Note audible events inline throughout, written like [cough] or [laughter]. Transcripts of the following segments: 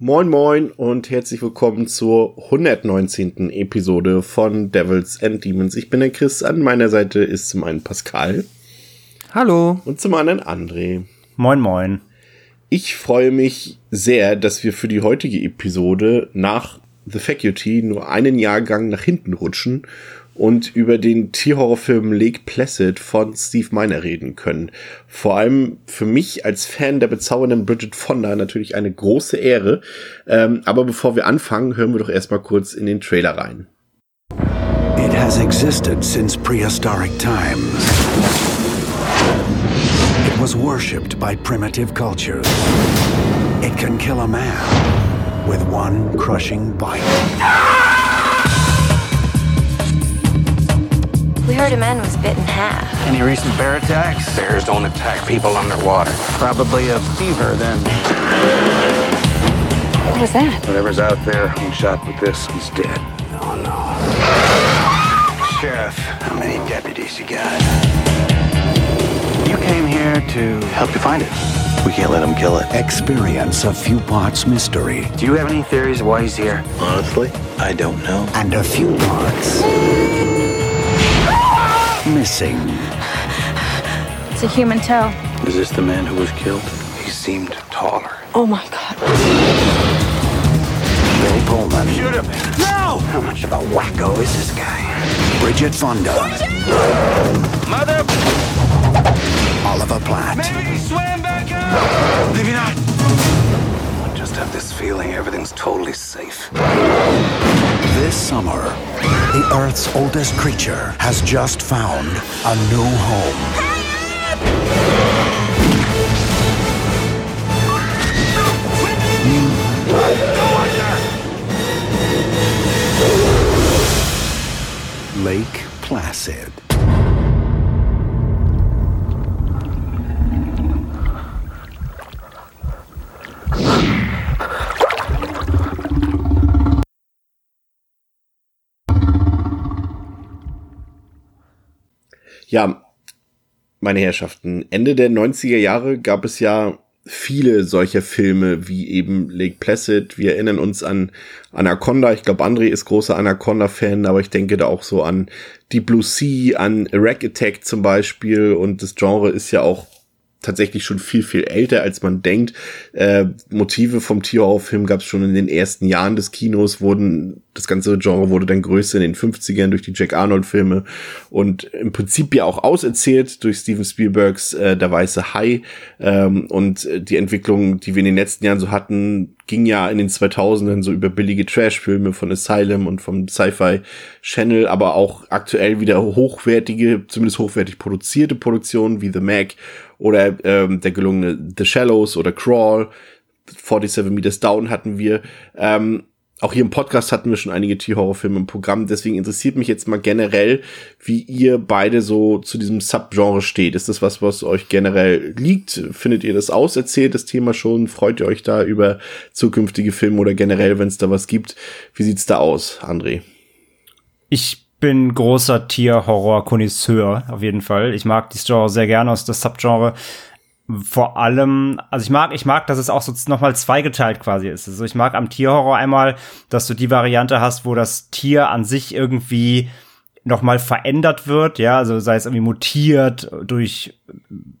Moin Moin und herzlich willkommen zur 119. Episode von Devils and Demons. Ich bin der Chris, an meiner Seite ist zum einen Pascal. Hallo. Und zum anderen André. Moin Moin. Ich freue mich sehr, dass wir für die heutige Episode nach The Faculty nur einen Jahrgang nach hinten rutschen und über den Tierhorrorfilm Lake Placid von Steve Miner reden können. Vor allem für mich als Fan der bezaubernden Bridget Fonda natürlich eine große Ehre. Ähm, aber bevor wir anfangen, hören wir doch erstmal kurz in den Trailer rein. It has existed since prehistoric times. It was worshipped by primitive cultures. It can kill a man with one crushing bite. We heard a man was bit in half. Any recent bear attacks? Bears don't attack people underwater. Probably a fever then. What was that? Whatever's out there being shot with this, he's dead. Oh no. Sheriff, how many deputies you got? You came here to help you find it. We can't let him kill it. Experience a few parts mystery Do you have any theories why he's here? Honestly, I don't know. and a few parts missing. It's a human toe. Is this the man who was killed? He seemed taller. Oh my god. Bill Pullman. Shoot him! No! How much of a wacko is this guy? Bridget Fonda. Mother! Oliver Platt. Maybe he swam back up! Maybe not. I just have this feeling everything's totally safe. This summer, the Earth's oldest creature has just found a new home. Lake Placid. Ja, meine Herrschaften, Ende der 90er Jahre gab es ja viele solcher Filme wie eben Lake Placid. Wir erinnern uns an Anaconda. Ich glaube, André ist großer Anaconda-Fan, aber ich denke da auch so an Deep Blue Sea, an Rack Attack zum Beispiel. Und das Genre ist ja auch tatsächlich schon viel, viel älter, als man denkt. Äh, Motive vom Tierhorrorfilm gab es schon in den ersten Jahren des Kinos, wurden, das ganze Genre wurde dann größer in den 50ern durch die Jack Arnold-Filme und im Prinzip ja auch auserzählt durch Steven Spielbergs äh, Der Weiße Hai. Ähm, und die Entwicklung, die wir in den letzten Jahren so hatten, ging ja in den 2000ern so über billige Trash-Filme von Asylum und vom Sci-Fi Channel, aber auch aktuell wieder hochwertige, zumindest hochwertig produzierte Produktionen wie The Mac oder ähm, der gelungene The Shallows oder Crawl, 47 Meters Down hatten wir. Ähm, auch hier im Podcast hatten wir schon einige Tierhorrorfilme im Programm, deswegen interessiert mich jetzt mal generell, wie ihr beide so zu diesem Subgenre steht. Ist das was, was euch generell liegt? Findet ihr das auserzählt, das Thema schon? Freut ihr euch da über zukünftige Filme oder generell, wenn es da was gibt? Wie sieht's da aus, André? Ich bin großer Tierhorror-Konnoisseur, auf jeden Fall. Ich mag die Genre sehr gerne aus das Subgenre. Vor allem, also ich mag, ich mag, dass es auch so nochmal zweigeteilt quasi ist. Also ich mag am Tierhorror einmal, dass du die Variante hast, wo das Tier an sich irgendwie nochmal verändert wird, ja, also sei es irgendwie mutiert durch,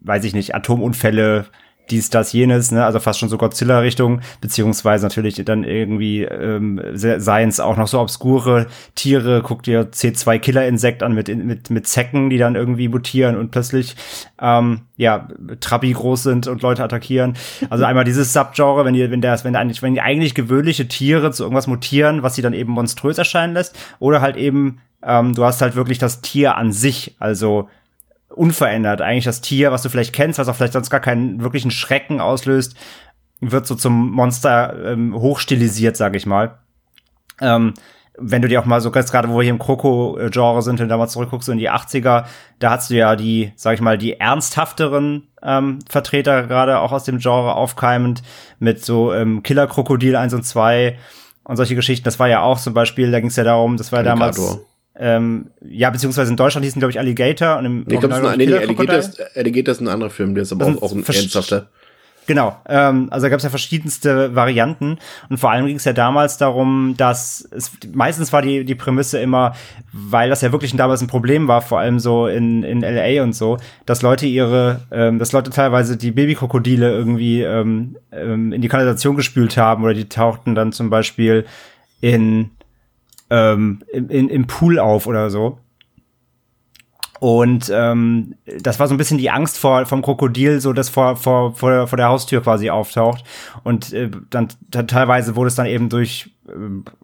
weiß ich nicht, Atomunfälle, dies, das, jenes, ne, also fast schon so Godzilla-Richtung, beziehungsweise natürlich dann irgendwie ähm, seien es auch noch so obskure Tiere, guck dir C2-Killer-Insekt an mit, mit, mit Zecken, die dann irgendwie mutieren und plötzlich ähm, ja, Trabi groß sind und Leute attackieren. Also einmal dieses Subgenre, wenn die, wenn der, wenn eigentlich, wenn die eigentlich gewöhnliche Tiere zu irgendwas mutieren, was sie dann eben monströs erscheinen lässt, oder halt eben, ähm, du hast halt wirklich das Tier an sich, also unverändert. Eigentlich das Tier, was du vielleicht kennst, was auch vielleicht sonst gar keinen wirklichen Schrecken auslöst, wird so zum Monster ähm, hochstilisiert, sag ich mal. Ähm, wenn du dir auch mal so ganz gerade, wo wir hier im Kroko-Genre sind, wenn du da mal zurückguckst, so in die 80er, da hast du ja die, sag ich mal, die ernsthafteren ähm, Vertreter gerade auch aus dem Genre aufkeimend mit so ähm, Killer-Krokodil 1 und 2 und solche Geschichten. Das war ja auch zum Beispiel, da ging es ja darum, das war ja damals ähm, ja, beziehungsweise in Deutschland hießen, glaube ich, Alligator und im Ich glaube, Original, nee, nee, glaub ich, Alligator ist, Alligator ist ein anderer Film, der ist aber Das auch, auch ein ernsthafter. Genau, ähm, also da gab es ja verschiedenste Varianten und vor allem ging es ja damals darum, dass es meistens war die die Prämisse immer, weil das ja wirklich damals ein Problem war, vor allem so in in LA und so, dass Leute ihre, ähm, dass Leute teilweise die Babykrokodile irgendwie ähm, ähm, in die Kanalisation gespült haben oder die tauchten dann zum Beispiel in ähm, im, in, im Pool auf oder so. Und ähm, das war so ein bisschen die Angst vor vom Krokodil, so das vor vor vor, vor der Haustür quasi auftaucht. Und äh, dann, teilweise wurde es dann eben durch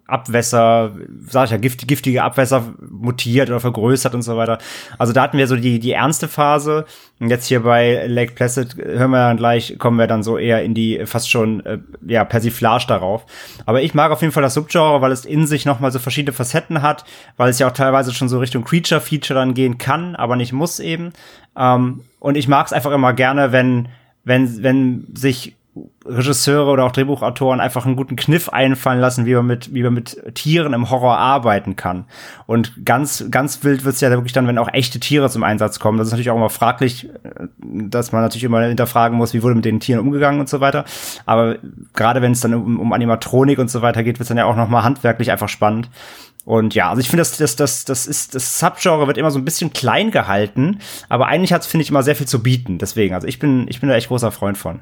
Abwässer, sag ich ja, gift, giftige Abwässer mutiert oder vergrößert und so weiter. Also da hatten wir so die die ernste Phase. Und jetzt hier bei Lake Placid hören wir dann gleich, kommen wir dann so eher in die fast schon äh, ja Persiflage darauf. Aber ich mag auf jeden Fall das Subgenre, weil es in sich noch mal so verschiedene Facetten hat, weil es ja auch teilweise schon so Richtung Creature-Feature dann gehen kann, aber nicht muss eben. Ähm, und ich mag es einfach immer gerne, wenn wenn wenn sich Regisseure oder auch Drehbuchautoren einfach einen guten Kniff einfallen lassen, wie man mit, wie man mit Tieren im Horror arbeiten kann. Und ganz, ganz wild wird's ja wirklich dann, wenn auch echte Tiere zum Einsatz kommen. Das ist natürlich auch immer fraglich, äh, dass man natürlich immer hinterfragen muss, wie wurde mit den Tieren umgegangen und so weiter. Aber gerade wenn es dann um, um Animatronik und so weiter geht, wird's dann ja auch noch mal handwerklich einfach spannend. Und ja, also ich finde, das, das, das, das ist, das Subgenre wird immer so ein bisschen klein gehalten, aber eigentlich hat's finde ich, immer sehr viel zu bieten. Deswegen, also ich bin, ich bin da echt großer Freund von.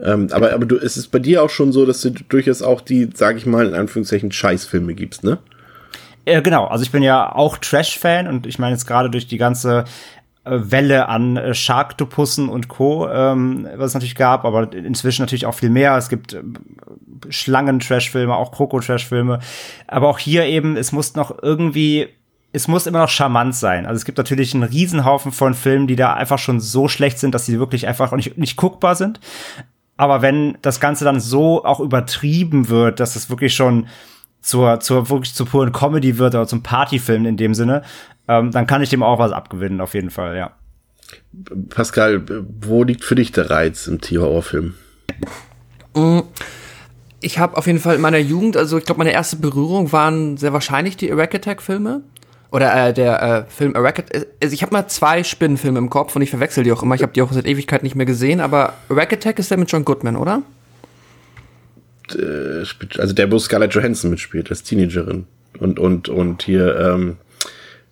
Ähm, aber aber du, es ist bei dir auch schon so, dass du durchaus auch die, sag ich mal, in Anführungszeichen Scheißfilme gibst, ne? Äh, genau, also ich bin ja auch Trash-Fan und ich meine jetzt gerade durch die ganze äh, Welle an äh, Sharktopussen und Co., ähm, was es natürlich gab, aber inzwischen natürlich auch viel mehr. Es gibt äh, Schlangen-Trash-Filme, auch Kroko-Trash-Filme. Aber auch hier eben, es muss noch irgendwie es muss immer noch charmant sein. Also es gibt natürlich einen Riesenhaufen von Filmen, die da einfach schon so schlecht sind, dass sie wirklich einfach nicht, nicht guckbar sind. Aber wenn das Ganze dann so auch übertrieben wird, dass es wirklich schon zur, zur wirklich zur puren Comedy wird oder zum Partyfilm in dem Sinne, ähm, dann kann ich dem auch was abgewinnen, auf jeden Fall, ja. Pascal, wo liegt für dich der Reiz im Tierhorrorfilm? Ich habe auf jeden Fall in meiner Jugend, also ich glaube, meine erste Berührung waren sehr wahrscheinlich die Erack Attack-Filme. Oder äh, der äh, Film Erack Attack. Also ich habe mal zwei Spinnenfilme im Kopf und ich verwechsel die auch immer. Ich habe die auch seit Ewigkeit nicht mehr gesehen, aber Erack Attack ist der mit John Goodman, oder? Äh, Also der, wo Scarlett Johansson mitspielt, als Teenagerin. Und, und, und hier ähm,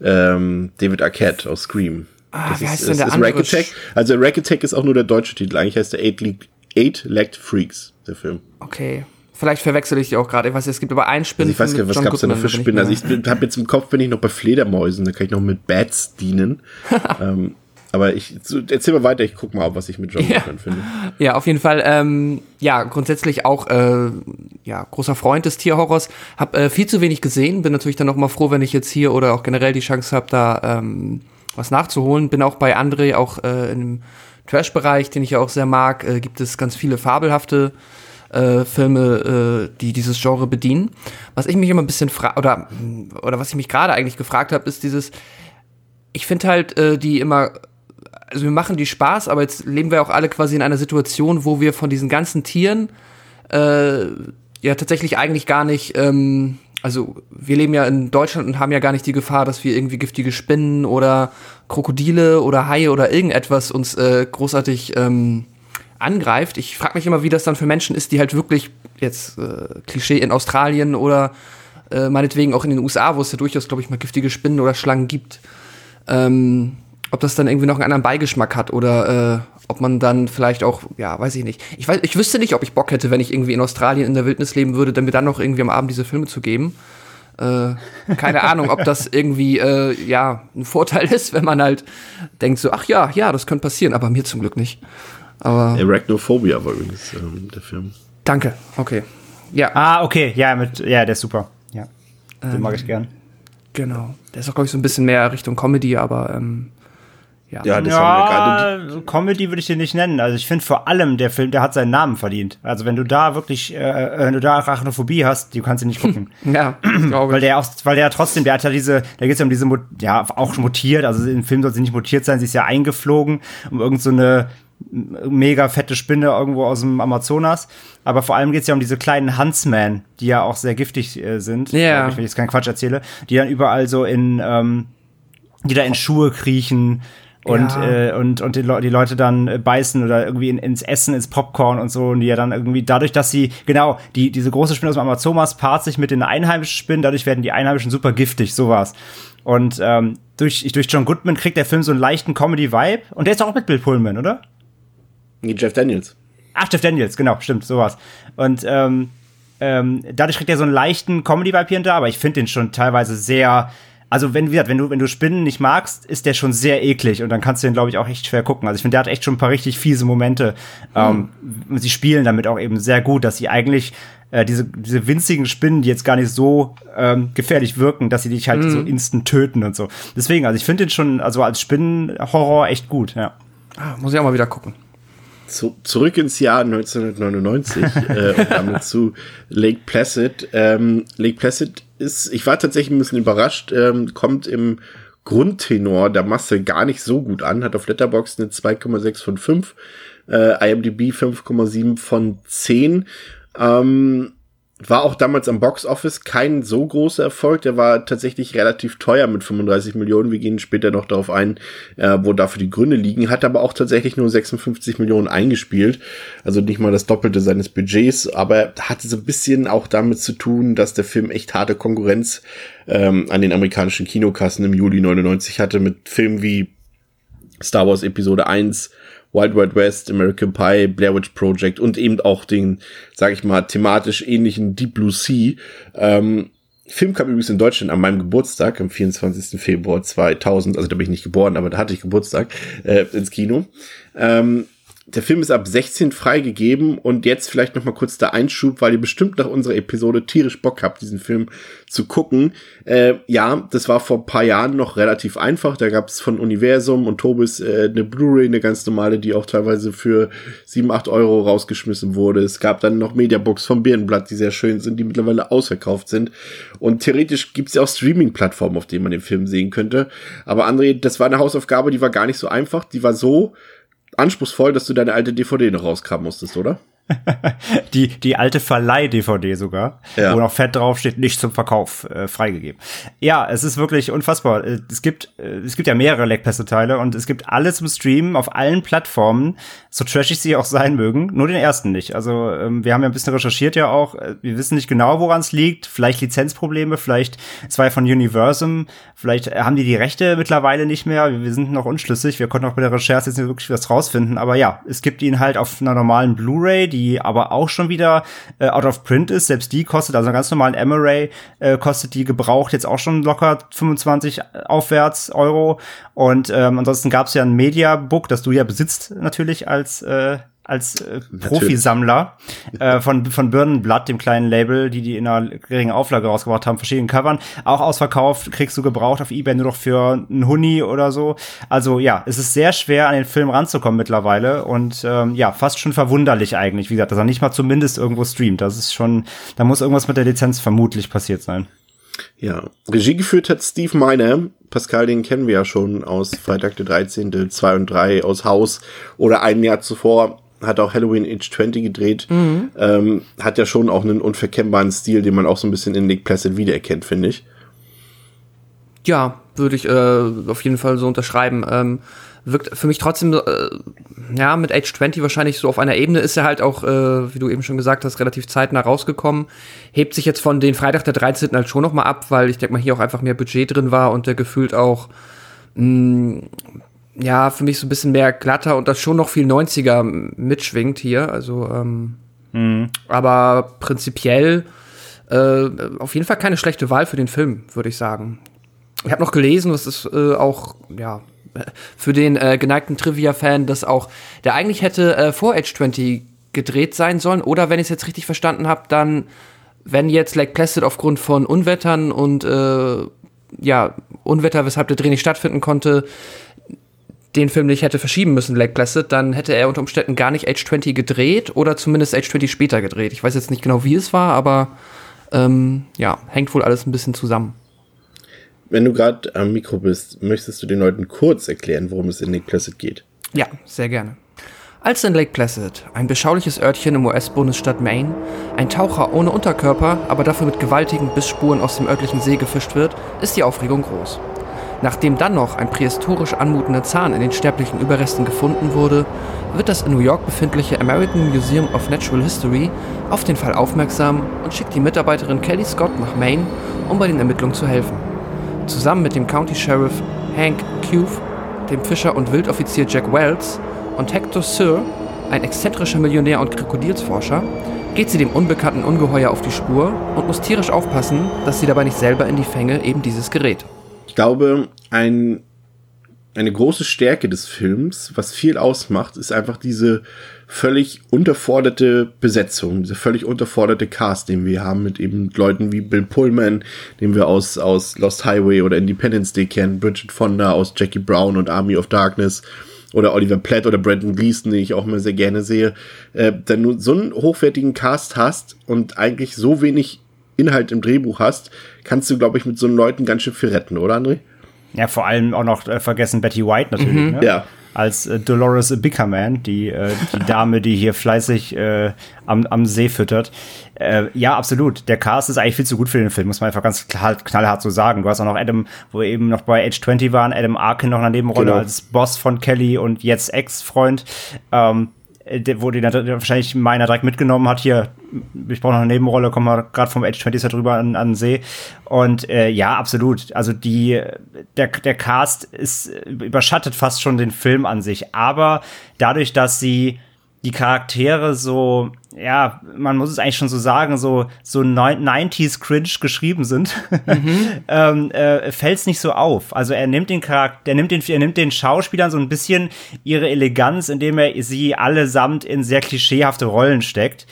ähm, David Arquette aus Scream. Ah, Das wie ist, heißt denn der ist andere? Rack Attack. Also Rack Attack ist auch nur der deutsche Titel. Eigentlich heißt der Eight, Legged- Eight Legged Freaks, der Film. Okay. Vielleicht verwechsel ich die auch gerade. Ich weiß, es gibt aber einen Also Spinnenfilm ich weiß gar nicht, was John gab's da noch für Spinnen? Also ich habe jetzt im Kopf, bin ich noch bei Fledermäusen, da kann ich noch mit Bats dienen. [laughs] ähm, aber ich erzähl mal weiter, ich guck mal, was ich mit John Ja. Goodman finde. Ja, auf jeden Fall. Ähm, ja, grundsätzlich auch äh, ja großer Freund des Tierhorrors. Hab äh, viel zu wenig gesehen. Bin natürlich dann noch mal froh, wenn ich jetzt hier oder auch generell die Chance habe, da ähm, was nachzuholen. Bin auch bei André auch äh, im Trash-Bereich, den ich ja auch sehr mag, äh, gibt es ganz viele fabelhafte äh, Filme, äh, die dieses Genre bedienen. Was ich mich immer ein bisschen frage, oder, oder was ich mich gerade eigentlich gefragt habe, ist dieses, ich finde halt äh, die immer also wir machen die Spaß, aber jetzt leben wir auch alle quasi in einer Situation, wo wir von diesen ganzen Tieren äh, ja tatsächlich eigentlich gar nicht, ähm, also wir leben ja in Deutschland und haben ja gar nicht die Gefahr, dass wir irgendwie giftige Spinnen oder Krokodile oder Haie oder irgendetwas uns äh, großartig ähm, angreift. Ich frage mich immer, wie das dann für Menschen ist, die halt wirklich jetzt äh, Klischee in Australien oder äh, meinetwegen auch in den USA, wo es ja durchaus, glaube ich, mal giftige Spinnen oder Schlangen gibt. Ähm, ob das dann irgendwie noch einen anderen Beigeschmack hat oder äh, ob man dann vielleicht auch, ja, weiß ich nicht. Ich weiß, ich wüsste nicht, ob ich Bock hätte, wenn ich irgendwie in Australien in der Wildnis leben würde, dann mir dann noch irgendwie am Abend diese Filme zu geben. Äh, keine [laughs] Ahnung, ob das irgendwie äh, ja ein Vorteil [laughs] ist, wenn man halt denkt so, ach ja, ja, das könnte passieren, aber mir zum Glück nicht. Aber Arachnophobia war übrigens ähm, der Film. danke, okay. Ja, Ah, okay, ja, mit, ja, der ist super. Ja. Den mag ich gern. Genau. Der ist auch, glaube ich, so ein bisschen mehr Richtung Comedy, aber ähm, ja. Ja, das haben wir gerade. Ja, Comedy würde ich den nicht nennen. Also ich finde vor allem der Film, der hat seinen Namen verdient. Also wenn du da wirklich, äh, wenn du da Arachnophobie hast, du kannst ihn nicht gucken. [laughs] Ja, glaube weil ich. der auch, weil der trotzdem, der hat ja diese, da geht es ja um diese, ja, auch mutiert, also im Film soll sie nicht mutiert sein, sie ist ja eingeflogen, um irgend so eine mega fette Spinne irgendwo aus dem Amazonas. Aber vor allem geht es ja um diese kleinen Huntsmen, die ja auch sehr giftig äh, sind, Ja. glaub ich, wenn ich jetzt keinen Quatsch erzähle, die dann überall so in, ähm, die da in Schuhe kriechen und, Ja. äh, und, und die, Le die Leute dann äh, beißen oder irgendwie in, ins Essen, ins Popcorn und so. Und die ja dann irgendwie, dadurch, dass sie, genau, die, diese große Spinne aus dem Amazonas paart sich mit den einheimischen Spinnen, dadurch werden die Einheimischen super giftig, sowas. Und ähm, durch, durch John Goodman kriegt der Film so einen leichten Comedy-Vibe. Und der ist auch mit Bill Pullman, oder? Nee, Jeff Daniels. Ach, Jeff Daniels, genau, stimmt, sowas. Und ähm, ähm, dadurch kriegt er so einen leichten Comedy-Vibe hier und da, aber ich finde den schon teilweise sehr. Also, wenn, wie gesagt, wenn du, wenn du Spinnen nicht magst, ist der schon sehr eklig und dann kannst du den, glaube ich, auch echt schwer gucken. Also, ich finde, der hat echt schon ein paar richtig fiese Momente. Ähm, und sie spielen damit auch eben sehr gut, dass sie eigentlich äh, diese, diese winzigen Spinnen, die jetzt gar nicht so ähm, gefährlich wirken, dass sie dich halt so instant töten und so. Deswegen, also ich finde den schon, also als Spinnenhorror echt gut, ja. Ah, muss ich auch mal wieder gucken. Zu, zurück ins Jahr 1999 äh, und [laughs] damit zu Lake Placid. Ähm, Lake Placid ist, ich war tatsächlich ein bisschen überrascht, ähm, kommt im Grundtenor der Masse gar nicht so gut an, hat auf Letterboxd eine 2,6 von 5, äh, IMDb 5,7 von 10. Ähm, war auch damals am Box Office kein so großer Erfolg. Der war tatsächlich relativ teuer mit 35 Millionen. Wir gehen später noch darauf ein, äh, wo dafür die Gründe liegen. Hat aber auch tatsächlich nur 56 Millionen eingespielt. Also nicht mal das Doppelte seines Budgets. Aber hatte so ein bisschen auch damit zu tun, dass der Film echt harte Konkurrenz ähm, an den amerikanischen Kinokassen im Juli 99 hatte mit Filmen wie Star Wars Episode 1, Wild Wild West, American Pie, Blair Witch Project und eben auch den, sag ich mal, thematisch ähnlichen Deep Blue Sea. Ähm, Film kam übrigens in Deutschland an meinem Geburtstag, am 24. Februar 2000, also da bin ich nicht geboren, aber da hatte ich Geburtstag, äh, ins Kino. Ähm, der Film ist ab 16 freigegeben und jetzt vielleicht noch mal kurz der Einschub, weil ihr bestimmt nach unserer Episode tierisch Bock habt, diesen Film zu gucken. Äh, ja, das war vor ein paar Jahren noch relativ einfach. Da gab es von Universum und Tobis äh, eine Blu-ray, eine ganz normale, die auch teilweise für 7, 8 Euro rausgeschmissen wurde. Es gab dann noch Mediabooks vom Birnenblatt, die sehr schön sind, die mittlerweile ausverkauft sind. Und theoretisch gibt es ja auch Streaming-Plattformen, auf denen man den Film sehen könnte. Aber André, das war eine Hausaufgabe, die war gar nicht so einfach. Die war so anspruchsvoll, dass du deine alte DVD noch rauskramen musstest, oder? [laughs] Die, die alte Verleih-DVD sogar, Ja. wo noch fett draufsteht, nicht zum Verkauf äh, freigegeben. Ja, es ist wirklich unfassbar. Äh, Es gibt, äh, es gibt ja mehrere Leckpässe-Teile und es gibt alle zum Streamen auf allen Plattformen, so trashig sie auch sein mögen, nur den ersten nicht. Also ähm, wir haben ja ein bisschen recherchiert ja auch, Äh, wir wissen nicht genau, woran es liegt, vielleicht Lizenzprobleme, vielleicht zwei von Universum, vielleicht haben die die Rechte mittlerweile nicht mehr, wir sind noch unschlüssig, wir konnten auch bei der Recherche jetzt nicht wirklich was rausfinden, aber ja, es gibt ihn halt auf einer normalen Blu-ray, die aber auch schon wieder äh, out of print ist, selbst die kostet, also einen ganz normalen M-Array äh, kostet die gebraucht jetzt auch schon locker 25 aufwärts Euro. Und ähm, ansonsten gab es ja ein Mediabook, das du ja besitzt natürlich als äh, als äh, Profisammler äh, von, von Birnenblatt, dem kleinen Label, die die in einer geringen Auflage rausgebracht haben, verschiedenen Covern, auch ausverkauft, kriegst du gebraucht auf Ebay nur noch für einen Huni oder so. Also ja, es ist sehr schwer, an den Film ranzukommen mittlerweile und ähm, ja, fast schon verwunderlich eigentlich, wie gesagt, dass er nicht mal zumindest irgendwo streamt. Das ist schon, da muss irgendwas mit der Lizenz vermutlich passiert sein. Ja, Regie geführt hat Steve Miner. Pascal, den kennen wir ja schon aus Freitag der 13., 2 und 3, aus Haus oder ein Jahr zuvor hat auch Halloween Age 20 gedreht. Ähm, hat ja schon auch einen unverkennbaren Stil, den man auch so ein bisschen in Nick Placid wiedererkennt, finde ich. Ja, würde ich äh, auf jeden Fall so unterschreiben. Ähm, wirkt für mich trotzdem, äh, ja, mit Age 20 wahrscheinlich so auf einer Ebene ist er halt auch, äh, wie du eben schon gesagt hast, relativ zeitnah rausgekommen. Hebt sich jetzt von den Freitag der 13. halt schon noch mal ab, weil ich denke mal hier auch einfach mehr Budget drin war und der gefühlt auch, mh, ja, für mich so ein bisschen mehr glatter und das schon noch viel 90er mitschwingt hier. Also, ähm, aber prinzipiell äh, auf jeden Fall keine schlechte Wahl für den Film, würde ich sagen. Ich habe noch gelesen, das ist äh, auch, ja, für den äh, geneigten Trivia-Fan, dass auch der eigentlich hätte äh, vor Age 20 gedreht sein sollen. Oder wenn ich es jetzt richtig verstanden habe, dann, wenn jetzt Lake Placid aufgrund von Unwettern und äh, ja, Unwetter, weshalb der Dreh nicht stattfinden konnte, den Film nicht hätte verschieben müssen, Lake Placid, dann hätte er unter Umständen gar nicht Age 20 gedreht oder zumindest Age 20 später gedreht. Ich weiß jetzt nicht genau, wie es war, aber ähm, ja, hängt wohl alles ein bisschen zusammen. Wenn du gerade am Mikro bist, möchtest du den Leuten kurz erklären, worum es in Lake Placid geht? Ja, sehr gerne. Als in Lake Placid, ein beschauliches Örtchen im US-Bundesstaat Maine, ein Taucher ohne Unterkörper, aber dafür mit gewaltigen Bissspuren aus dem örtlichen See gefischt wird, ist die Aufregung groß. Nachdem dann noch ein prähistorisch anmutender Zahn in den sterblichen Überresten gefunden wurde, wird das in New York befindliche American Museum of Natural History auf den Fall aufmerksam und schickt die Mitarbeiterin Kelly Scott nach Maine, um bei den Ermittlungen zu helfen. Zusammen mit dem County Sheriff Hank Cuve, dem Fischer und Wildoffizier Jack Wells und Hector Sir, ein exzentrischer Millionär und Krokodilsforscher, geht sie dem unbekannten Ungeheuer auf die Spur und muss tierisch aufpassen, dass sie dabei nicht selber in die Fänge eben dieses gerät. Ich glaube, ein, eine große Stärke des Films, was viel ausmacht, ist einfach diese völlig unterforderte Besetzung, dieser völlig unterforderte Cast, den wir haben mit eben Leuten wie Bill Pullman, den wir aus, aus Lost Highway oder Independence Day kennen, Bridget Fonda aus Jackie Brown und Army of Darkness oder Oliver Platt oder Brandon Gleason, den ich auch immer sehr gerne sehe, äh, wenn du so einen hochwertigen Cast hast und eigentlich so wenig Inhalt im Drehbuch hast, kannst du, glaube ich, mit so einen Leuten ganz schön viel retten, oder André? Ja, vor allem auch noch äh, vergessen Betty White natürlich. Mhm. Ne? Ja. Als äh, Dolores Bickerman, die, äh, die Dame, die hier fleißig äh, am, am See füttert. Äh, ja, absolut. Der Cast ist eigentlich viel zu gut für den Film, muss man einfach ganz klar, knallhart so sagen. Du hast auch noch Adam, wo wir eben noch bei Age 20 waren, Adam Arkin noch in einer Nebenrolle Genau. als Boss von Kelly und jetzt Ex-Freund. Ähm, wo die dann wahrscheinlich meiner direkt mitgenommen hat, hier, ich brauche noch eine Nebenrolle, kommen wir gerade vom Age 20 Set rüber an, an den See. Und äh, ja, absolut. Also die, der, der Cast ist überschattet fast schon den Film an sich. Aber dadurch, dass sie die Charaktere so, ja, man muss es eigentlich schon so sagen, so, so 90s cringe geschrieben sind, [laughs] ähm, äh, fällt es nicht so auf. Also er nimmt den Charakter, er nimmt den, er nimmt den Schauspielern so ein bisschen ihre Eleganz, indem er sie allesamt in sehr klischeehafte Rollen steckt.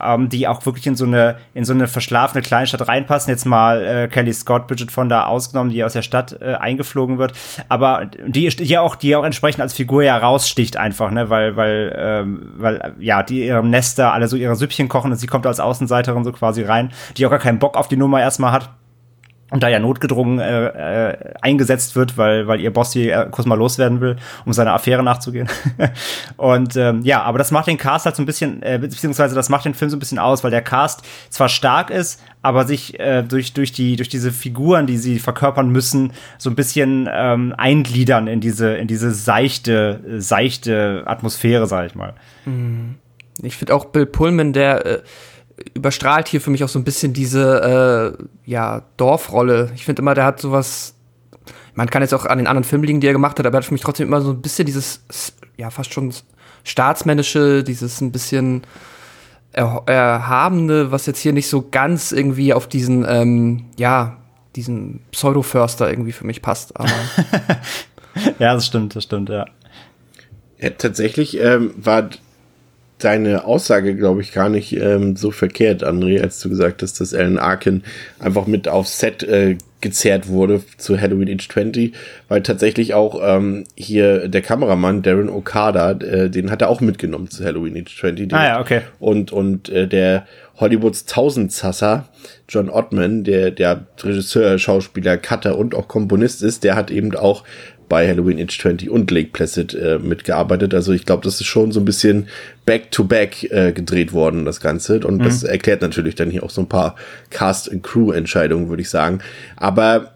Ähm, die auch wirklich in so eine in so eine verschlafene Kleinstadt reinpassen. Jetzt mal äh, Kelly Scott, Bridget von da ausgenommen, die aus der Stadt äh, eingeflogen wird, aber die die auch die auch entsprechend als Figur ja raussticht einfach, ne, weil weil ähm, weil ja die ihrem Nester alle so ihre Süppchen kochen und sie kommt als Außenseiterin so quasi rein, die auch gar keinen Bock auf die Nummer erstmal hat und da ja notgedrungen äh, äh, eingesetzt wird, weil weil ihr Boss hier äh, kurz mal loswerden will, um seiner Affäre nachzugehen. [laughs] und ähm, ja, aber das macht den Cast halt so ein bisschen, äh, beziehungsweise das macht den Film so ein bisschen aus, weil der Cast zwar stark ist, aber sich äh, durch durch die durch diese Figuren, die sie verkörpern müssen, so ein bisschen ähm, eingliedern in diese in diese seichte seichte Atmosphäre, sag ich mal. Ich finde auch Bill Pullman, der äh, überstrahlt hier für mich auch so ein bisschen diese äh, ja, Dorfrolle. Ich finde immer, der hat sowas. Man kann jetzt auch an den anderen Filmen liegen, die er gemacht hat, aber er hat für mich trotzdem immer so ein bisschen dieses, ja, fast schon staatsmännische, dieses ein bisschen er erhabene, was jetzt hier nicht so ganz irgendwie auf diesen, ähm, ja, diesen Pseudo-Förster irgendwie für mich passt. Aber [laughs] ja, das stimmt, das stimmt, ja. ja tatsächlich ähm, war deine Aussage, glaube ich, gar nicht ähm, so verkehrt, André, als du gesagt hast, dass Alan Arkin einfach mit aufs Set äh, gezerrt wurde zu Halloween Age 20, weil tatsächlich auch ähm, hier der Kameramann Darren Okada, äh, den hat er auch mitgenommen zu Halloween Age 20. Ah ja, okay. Und, und äh, der Hollywoods Tausendsasser, John Ottman, der, der Regisseur, Schauspieler, Cutter und auch Komponist ist, der hat eben auch bei Halloween Age 20 und Lake Placid äh, mitgearbeitet. Also ich glaube, das ist schon so ein bisschen back-to-back äh, gedreht worden, das Ganze. Und mhm. das erklärt natürlich dann hier auch so ein paar Cast-and-Crew-Entscheidungen, würde ich sagen. Aber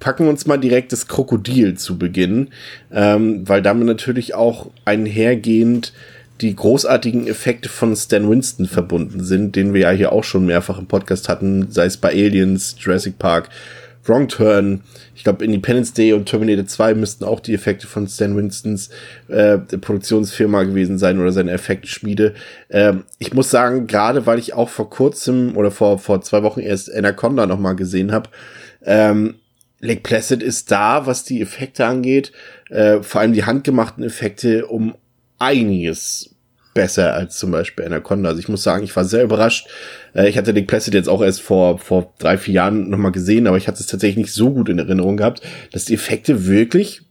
packen wir uns mal direkt das Krokodil zu Beginn, ähm, weil damit natürlich auch einhergehend die großartigen Effekte von Stan Winston verbunden sind, den wir ja hier auch schon mehrfach im Podcast hatten, sei es bei Aliens, Jurassic Park, Wrong Turn, ich glaube Independence Day und Terminator 2 müssten auch die Effekte von Stan Winstons äh, Produktionsfirma gewesen sein oder seine Effektschmiede. Ähm, ich muss sagen, gerade weil ich auch vor kurzem oder vor, vor zwei Wochen erst Anaconda nochmal gesehen habe, ähm, Lake Placid ist da, was die Effekte angeht, äh, vor allem die handgemachten Effekte um einiges besser als zum Beispiel Anaconda. Also ich muss sagen, ich war sehr überrascht. Äh, ich hatte Lake Placid jetzt auch erst vor, vor drei, vier Jahren nochmal gesehen, aber ich hatte es tatsächlich nicht so gut in Erinnerung gehabt, dass die Effekte wirklich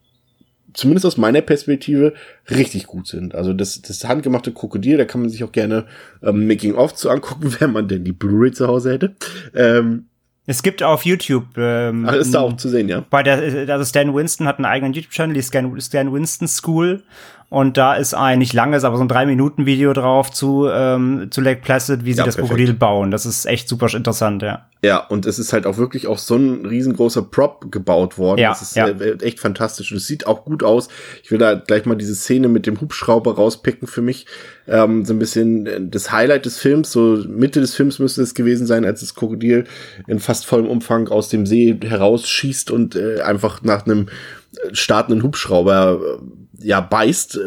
zumindest aus meiner Perspektive, richtig gut sind. Also das, das handgemachte Krokodil, da kann man sich auch gerne ähm, Making-of zu angucken, [laughs] wenn man denn die Blu-ray zu Hause hätte. Ähm, Es gibt auf YouTube. Ähm, ach, ist da auch zu sehen, ja? Bei der, also Stan Winston hat einen eigenen YouTube-Channel, die Stan, Stan Winston School. Und da ist ein nicht langes, aber so ein drei Minuten Video drauf zu zu, zu Lake Placid, wie sie Ja, das perfekt. Krokodil bauen. Das ist echt super interessant, ja. Ja, und es ist halt auch wirklich auch so ein riesengroßer Prop gebaut worden. Ja, das ist ja. äh, echt fantastisch. Und es sieht auch gut aus. Ich will da gleich mal diese Szene mit dem Hubschrauber rauspicken für mich. Ähm, so ein bisschen äh, das Highlight des Films. So Mitte des Films müsste es gewesen sein, als das Krokodil in fast vollem Umfang aus dem See herausschießt und äh, einfach nach einem äh, startenden Hubschrauber ja beißt.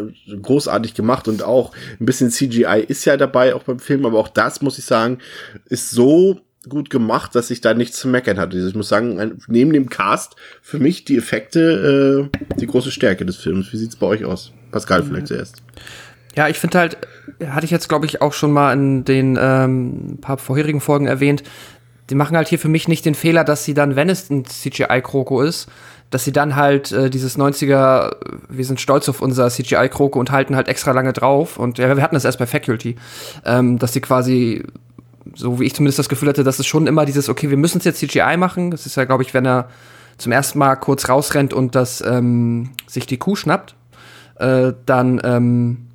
Großartig gemacht und auch ein bisschen CGI ist ja dabei auch beim Film, aber auch das muss ich sagen, ist so gut gemacht, dass ich da nichts zu meckern hatte. Also Ich muss sagen, neben dem Cast für mich die Effekte äh, die große Stärke des Films. Wie sieht's bei euch aus? Pascal vielleicht zuerst. Ja, ich finde halt, hatte ich jetzt, glaube ich, auch schon mal in den ähm, paar vorherigen Folgen erwähnt, die machen halt hier für mich nicht den Fehler, dass sie dann, wenn es ein CGI-Kroko ist, dass sie dann halt äh, dieses 90er, wir sind stolz auf unser CGI-Kroko und halten halt extra lange drauf. Und ja, wir hatten das erst bei Faculty, ähm, dass sie quasi, so wie ich zumindest das Gefühl hatte, dass es schon immer dieses, okay, wir müssen es jetzt CGI machen. Das ist ja, glaube ich, wenn er zum ersten Mal kurz rausrennt und das ähm, sich die Kuh schnappt, äh, dann ähm,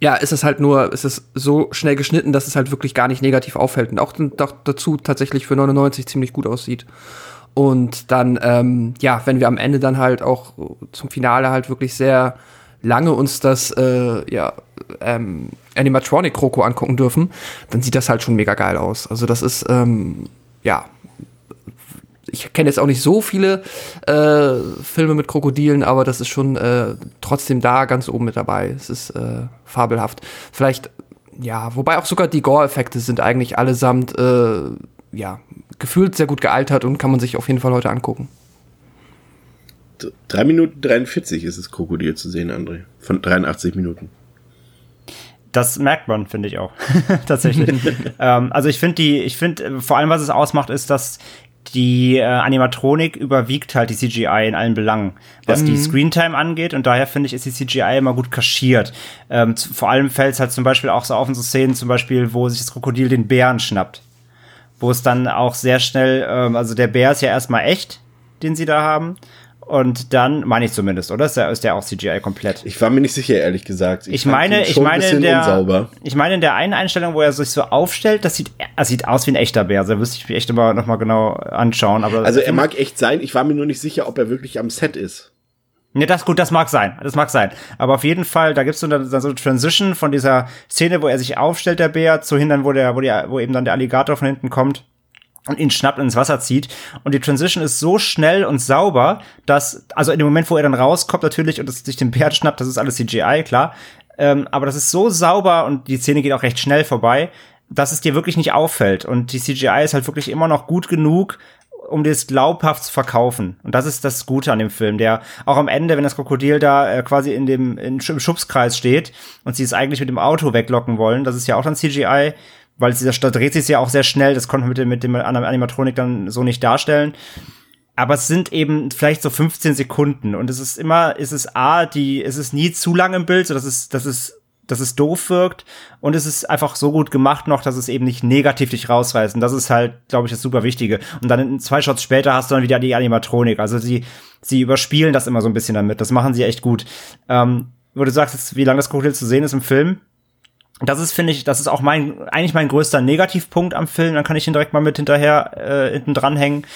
ja, ist es halt nur, ist es so schnell geschnitten, dass es halt wirklich gar nicht negativ auffällt und auch, auch dazu tatsächlich für 99 ziemlich gut aussieht. Und dann, ähm, ja, wenn wir am Ende dann halt auch zum Finale halt wirklich sehr lange uns das, äh, ja, ähm, Animatronic-Kroko angucken dürfen, dann sieht das halt schon mega geil aus. Also das ist, ähm, ja, ich kenne jetzt auch nicht so viele äh, Filme mit Krokodilen, aber das ist schon äh, trotzdem da ganz oben mit dabei. Es ist äh, fabelhaft. Vielleicht, ja, wobei auch sogar die Gore-Effekte sind eigentlich allesamt, äh, ja, gefühlt sehr gut gealtert und kann man sich auf jeden Fall heute angucken. D- Drei Minuten 43 ist das Krokodil zu sehen, André. Von 83 Minuten. Das merkt man, finde ich auch. [laughs] Tatsächlich. [laughs] ähm, also ich finde die, ich finde, äh, vor allem, was es ausmacht, ist, dass die äh, Animatronik überwiegt halt die CGI in allen Belangen, was die Screentime angeht. Und daher finde ich, ist die CGI immer gut kaschiert. Ähm, zu, vor allem fällt es halt zum Beispiel auch so auf in so Szenen, zum Beispiel, wo sich das Krokodil den Bären schnappt. Wo es dann auch sehr schnell, ähm, also der Bär ist ja erstmal echt, den sie da haben. Und dann, meine ich zumindest, oder? Ist der, ist der auch CGI komplett? Ich war mir nicht sicher, ehrlich gesagt. Ich fand meine, ich meine, in der, unsauber. ich meine, in der einen Einstellung, wo er sich so aufstellt, das sieht, das sieht aus wie ein echter Bär. Also, Da müsste ich mir echt immer noch mal genau anschauen. Aber Also er mag echt sein. Ich war mir nur nicht sicher, ob er wirklich am Set ist. Ne, das gut, das mag sein. Das mag sein. Aber auf jeden Fall, da gibt's so eine, so eine Transition von dieser Szene, wo er sich aufstellt, der Bär, zu hindern, wo der, wo der, wo eben dann der Alligator von hinten kommt und ihn schnappt und ins Wasser zieht. Und die Transition ist so schnell und sauber, dass, also in dem Moment, wo er dann rauskommt natürlich und es sich den Bär schnappt, das ist alles CGI, klar. Ähm, aber das ist so sauber und die Szene geht auch recht schnell vorbei, dass es dir wirklich nicht auffällt. Und die CGI ist halt wirklich immer noch gut genug, um das glaubhaft zu verkaufen. Und das ist das Gute an dem Film, der auch am Ende, wenn das Krokodil da äh, quasi in dem in, im Schubskreis steht und sie es eigentlich mit dem Auto weglocken wollen, das ist ja auch dann CGI, weil es, da dreht sich ja auch sehr schnell, das konnte man mit dem, mit dem Animatronik dann so nicht darstellen. Aber es sind eben vielleicht so 15 Sekunden und es ist immer, es ist A, die, es ist nie zu lang im Bild, so dass es, dass es, dass es doof wirkt und es ist einfach so gut gemacht noch, dass es eben nicht negativ dich rausreißt. Und das ist halt, glaube ich, das super Wichtige. Und dann zwei Shots später hast du dann wieder die Animatronik. Also sie, sie überspielen das immer so ein bisschen damit. Das machen sie echt gut. Ähm, wo du sagst, wie lange das Krokodil zu sehen ist im Film, das ist, finde ich, das ist auch mein, eigentlich mein größter Negativpunkt am Film. Dann kann ich ihn direkt mal mit hinterher, äh, hinten dranhängen.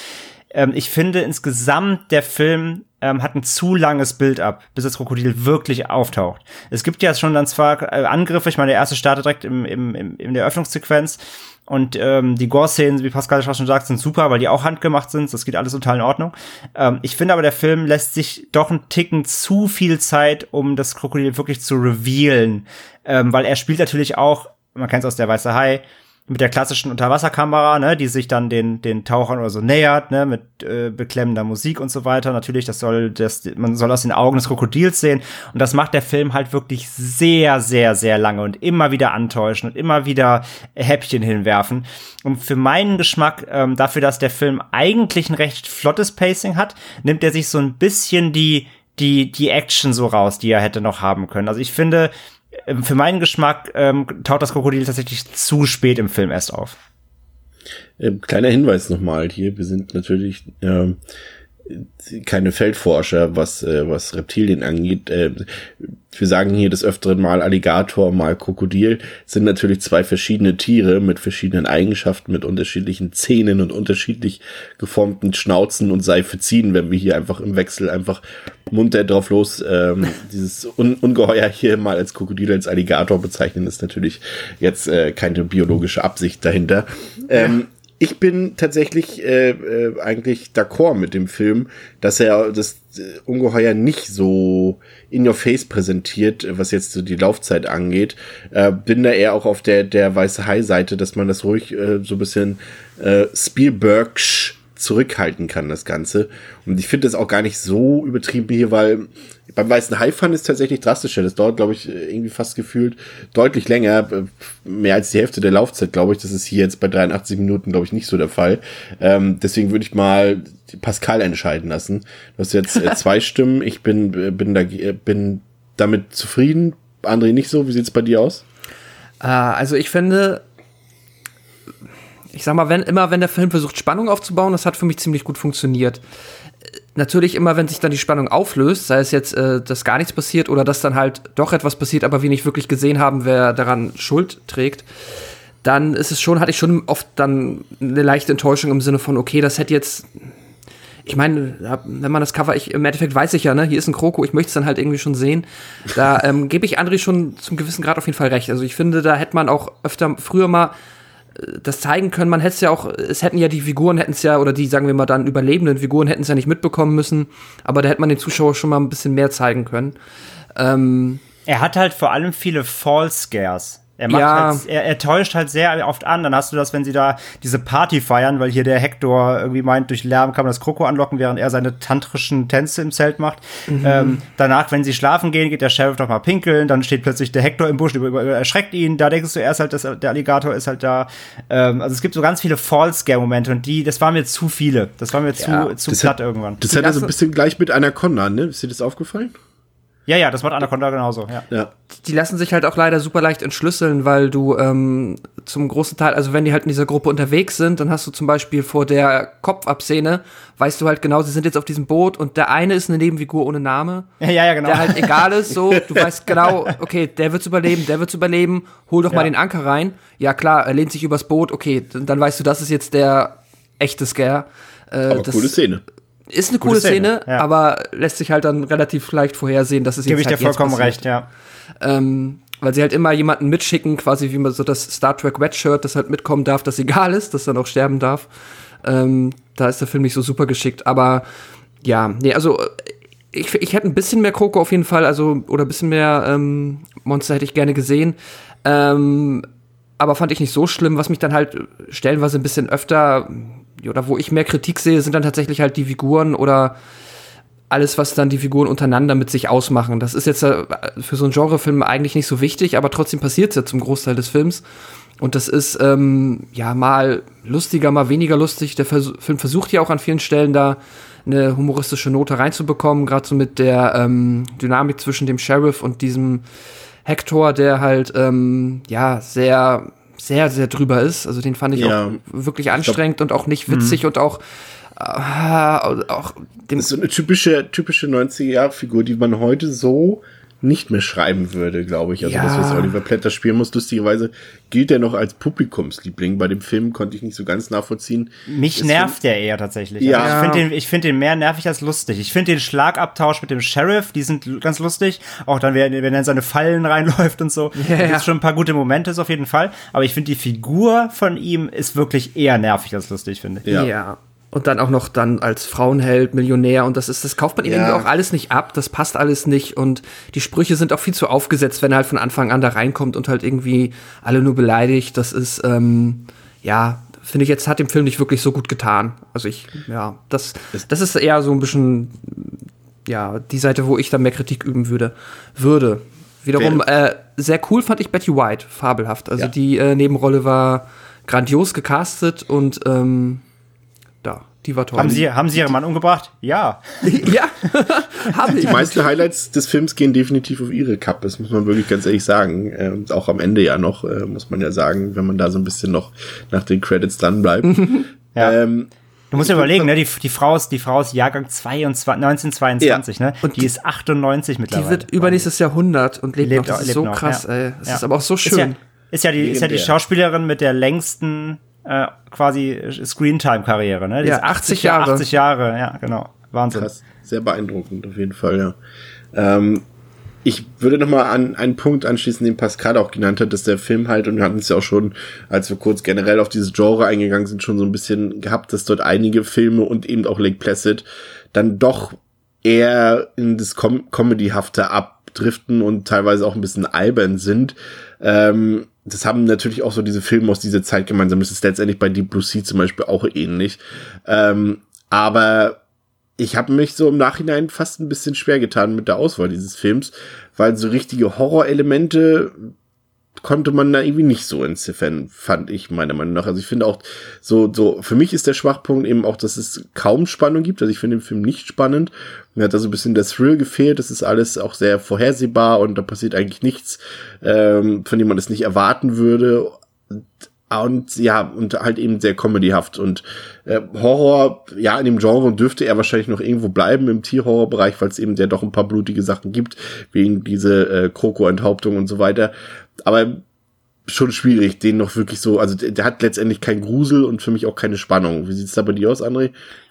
Ähm, ich finde insgesamt, der Film ähm, hat ein zu langes Bild ab, bis das Krokodil wirklich auftaucht. Es gibt ja schon dann zwar äh, Angriffe, ich meine, der erste startet direkt im, im, im, in der Öffnungssequenz. Und ähm, die Gore-Szenen, wie Pascal schon sagt, sind super, weil die auch handgemacht sind. Das geht alles total in Ordnung. Ähm, ich finde aber, der Film lässt sich doch einen Ticken zu viel Zeit, um das Krokodil wirklich zu revealen. Ähm, weil er spielt natürlich auch, man kennt es aus der Weiße Hai, mit der klassischen Unterwasserkamera, ne, die sich dann den den Tauchern oder so nähert, ne, mit äh, beklemmender Musik und so weiter. Natürlich, das soll das man soll aus den Augen des Krokodils sehen und das macht der Film halt wirklich sehr sehr sehr lange und immer wieder antäuschen und immer wieder Häppchen hinwerfen. Und für meinen Geschmack ähm, dafür, dass der Film eigentlich ein recht flottes Pacing hat, nimmt er sich so ein bisschen die die, die Action so raus, die er hätte noch haben können. Also ich finde, für meinen Geschmack ähm, taucht das Krokodil tatsächlich zu spät im Film erst auf. Ähm, kleiner Hinweis nochmal hier, wir sind natürlich ähm, keine Feldforscher, was, äh, was Reptilien angeht. Äh, wir sagen hier des Öfteren mal Alligator, mal Krokodil. sind natürlich zwei verschiedene Tiere mit verschiedenen Eigenschaften, mit unterschiedlichen Zähnen und unterschiedlich geformten Schnauzen und sei verziehen, wenn wir hier einfach im Wechsel einfach munter drauf los ähm, [laughs] dieses Un Ungeheuer hier mal als Krokodil, als Alligator bezeichnen, ist natürlich jetzt äh, keine biologische Absicht dahinter. Ähm, ich bin tatsächlich äh, äh, eigentlich d'accord mit dem Film, dass er das äh, Ungeheuer nicht so in your face präsentiert, was jetzt so die Laufzeit angeht. Äh, bin da eher auch auf der der weiße Hai Seite, dass man das ruhig äh, so ein bisschen äh, Spielbergsch zurückhalten kann, das Ganze. Und ich finde das auch gar nicht so übertrieben hier, weil beim weißen Hai fand es tatsächlich drastischer. Das dauert, glaube ich, irgendwie fast gefühlt deutlich länger. Mehr als die Hälfte der Laufzeit, glaube ich. Das ist hier jetzt bei 83 Minuten, glaube ich, nicht so der Fall. Ähm, deswegen würde ich mal Pascal entscheiden lassen. Du hast jetzt äh, [laughs] zwei Stimmen. Ich bin, äh, bin, da, äh, bin damit zufrieden. André nicht so. Wie sieht's bei dir aus? Äh, also ich finde, ich sag mal, wenn immer wenn der Film versucht Spannung aufzubauen, das hat für mich ziemlich gut funktioniert natürlich immer, wenn sich dann die Spannung auflöst, sei es jetzt, äh, dass gar nichts passiert oder dass dann halt doch etwas passiert, aber wir nicht wirklich gesehen haben, wer daran Schuld trägt, dann ist es schon, hatte ich schon oft dann eine leichte Enttäuschung im Sinne von, okay, das hätte jetzt, ich meine, wenn man das Cover, ich, im Endeffekt weiß ich ja, ne, hier ist ein Kroko, ich möchte es dann halt irgendwie schon sehen. Da ähm, gebe ich André schon zum gewissen Grad auf jeden Fall recht. Also ich finde, da hätte man auch öfter früher mal das zeigen können. Man hätte es ja auch, es hätten ja die Figuren hätten es ja, oder die, sagen wir mal, dann überlebenden Figuren hätten es ja nicht mitbekommen müssen, aber da hätte man den Zuschauer schon mal ein bisschen mehr zeigen können. Ähm, er hat halt vor allem viele Fall Scares. Er, macht ja. halt, er, er, täuscht halt sehr oft an. Dann hast du das, wenn sie da diese Party feiern, weil hier der Hector irgendwie meint, durch Lärm kann man das Kroko anlocken, während er seine tantrischen Tänze im Zelt macht. Mhm. Ähm, danach, wenn sie schlafen gehen, geht der Sheriff doch mal pinkeln, dann steht plötzlich der Hector im Busch, über, über, erschreckt ihn. Da denkst du erst halt, dass der Alligator ist halt da. Ähm, also es gibt so ganz viele Fall-Scare-Momente und die, das war mir zu viele. Das war mir ja. zu, zu platt hat, irgendwann. Das hat ja so ein bisschen gleich mit Anaconda, ne? Ist dir das aufgefallen? Ja, ja, das macht Anaconda genauso, ja. ja. Die lassen sich halt auch leider super leicht entschlüsseln, weil du ähm, zum großen Teil, also wenn die halt in dieser Gruppe unterwegs sind, dann hast du zum Beispiel vor der Kopfabszene, weißt du halt genau, sie sind jetzt auf diesem Boot und der eine ist eine Nebenfigur ohne Name. Ja, ja, ja genau. Der halt egal ist, so, du [laughs] weißt genau, okay, der wird's überleben, der wird's überleben, hol doch ja. mal den Anker rein. Ja, klar, er lehnt sich übers Boot, okay, dann, dann weißt du, das ist jetzt der echte Scare. Äh, Aber das, coole Szene. Ist eine coole Szene, Szene ja. aber lässt sich halt dann relativ leicht vorhersehen, dass es Gebe jetzt Gebe ich halt dir vollkommen recht, ja. Ähm, weil sie halt immer jemanden mitschicken, quasi wie man so das Star Trek Red Shirt, das halt mitkommen darf, das egal ist, das dann auch sterben darf. Ähm, da ist der Film nicht so super geschickt, aber ja, nee, also ich, ich hätte ein bisschen mehr Kroko auf jeden Fall, also oder ein bisschen mehr ähm, Monster hätte ich gerne gesehen. Ähm, aber fand ich nicht so schlimm, was mich dann halt stellenweise ein bisschen öfter oder wo ich mehr Kritik sehe, sind dann tatsächlich halt die Figuren oder alles, was dann die Figuren untereinander mit sich ausmachen. Das ist jetzt äh, für so einen Genrefilm eigentlich nicht so wichtig, aber trotzdem passiert es ja zum Großteil des Films. Und das ist ähm, ja mal lustiger, mal weniger lustig. Der Vers Film versucht ja auch an vielen Stellen da eine humoristische Note reinzubekommen, gerade so mit der ähm, Dynamik zwischen dem Sheriff und diesem Hector, der halt ähm, ja sehr sehr, sehr drüber ist. Also den fand ich ja, auch wirklich anstrengend glaub, und auch nicht witzig mhm. und auch äh, auch dem das ist so eine typische typische 90er Figur, die man heute so nicht mehr schreiben würde, glaube ich. Also ja. das, was Oliver Plätter spielen muss, lustigerweise gilt er noch als Publikumsliebling. Bei dem Film konnte ich nicht so ganz nachvollziehen. Mich es nervt der eher tatsächlich. Ja. Also ich finde den, ich find den mehr nervig als lustig. Ich finde den Schlagabtausch mit dem Sheriff, die sind ganz lustig. Auch dann, wenn er in seine Fallen [laughs] reinläuft und so. Ja, ja. Das schon ein paar gute Momente ist auf jeden Fall. Aber ich finde, die Figur von ihm ist wirklich eher nervig als lustig, finde ich. Ja. ja und dann auch noch dann als Frauenheld, Millionär und das ist, das kauft man ja. irgendwie auch alles nicht ab, das passt alles nicht und die Sprüche sind auch viel zu aufgesetzt, wenn er halt von Anfang an da reinkommt und halt irgendwie alle nur beleidigt. Das ist, ähm, ja, finde ich jetzt hat dem Film nicht wirklich so gut getan. Also ich, ja, das, das ist eher so ein bisschen, ja, die Seite, wo ich dann mehr Kritik üben würde. Würde. Wiederum, äh, sehr cool fand ich Betty White, fabelhaft. Also ja. die äh, Nebenrolle war grandios gecastet und ähm, da, Die war toll. Haben Sie, haben Sie Ihren Mann umgebracht? Ja. [laughs] ja, [laughs] habe ich. Die meisten Highlights des Films gehen definitiv auf ihre Kappe, das muss man wirklich ganz ehrlich sagen. Äh, und auch am Ende ja noch, äh, muss man ja sagen, wenn man da so ein bisschen noch nach den Credits dran bleibt. [laughs] Ja. ähm, Du musst dir überlegen, ne, die, die Frau ist, die Frau ist Jahrgang 22, 1922, ne? Und die, die- ist 98 Die mittlerweile. wird übernächstes Jahrhundert und lebt, Lebt noch. Das auch- ist lebt so noch, krass, ja. ey. Es Ja. ist aber auch so ist ja, schön. ist ja die, ist ja die. Schauspielerin mit der längsten äh, quasi Screentime-Karriere, ne? Die Ja, ist 80 Jahr- Jahre. 80 Jahre, ja, genau. Wahnsinn. krass, sehr beeindruckend auf jeden Fall, ja. Ähm, ich würde noch mal an einen Punkt anschließen, den Pascal auch genannt hat, dass der Film halt, und wir hatten es ja auch schon, als wir kurz generell auf dieses Genre eingegangen sind, schon so ein bisschen gehabt, dass dort einige Filme und eben auch Lake Placid dann doch eher in das Com Comedyhafte abdriften und teilweise auch ein bisschen albern sind. Ähm, das haben natürlich auch so diese Filme aus dieser Zeit gemeinsam. Das ist letztendlich bei Deep Blue Sea zum Beispiel auch ähnlich. Ähm, aber ich habe mich so im Nachhinein fast ein bisschen schwer getan mit der Auswahl dieses Films, weil so richtige Horrorelemente konnte man da irgendwie nicht so entziffern, fand ich meiner Meinung nach. Also ich finde auch so, so, für mich ist der Schwachpunkt eben auch, dass es kaum Spannung gibt. Also ich finde den Film nicht spannend. Mir hat da so ein bisschen der Thrill gefehlt. Das ist alles auch sehr vorhersehbar und da passiert eigentlich nichts, ähm, von dem man es nicht erwarten würde. Und ja, und halt eben sehr comedyhaft. Und äh, Horror, ja, in dem Genre dürfte er wahrscheinlich noch irgendwo bleiben im Tierhorrorbereich, weil es eben ja doch ein paar blutige Sachen gibt, wegen diese äh, Kroko-Enthauptung und so weiter. Aber schon schwierig, den noch wirklich so, also der, hat letztendlich kein Grusel und für mich auch keine Spannung. Wie sieht's da bei dir aus, André?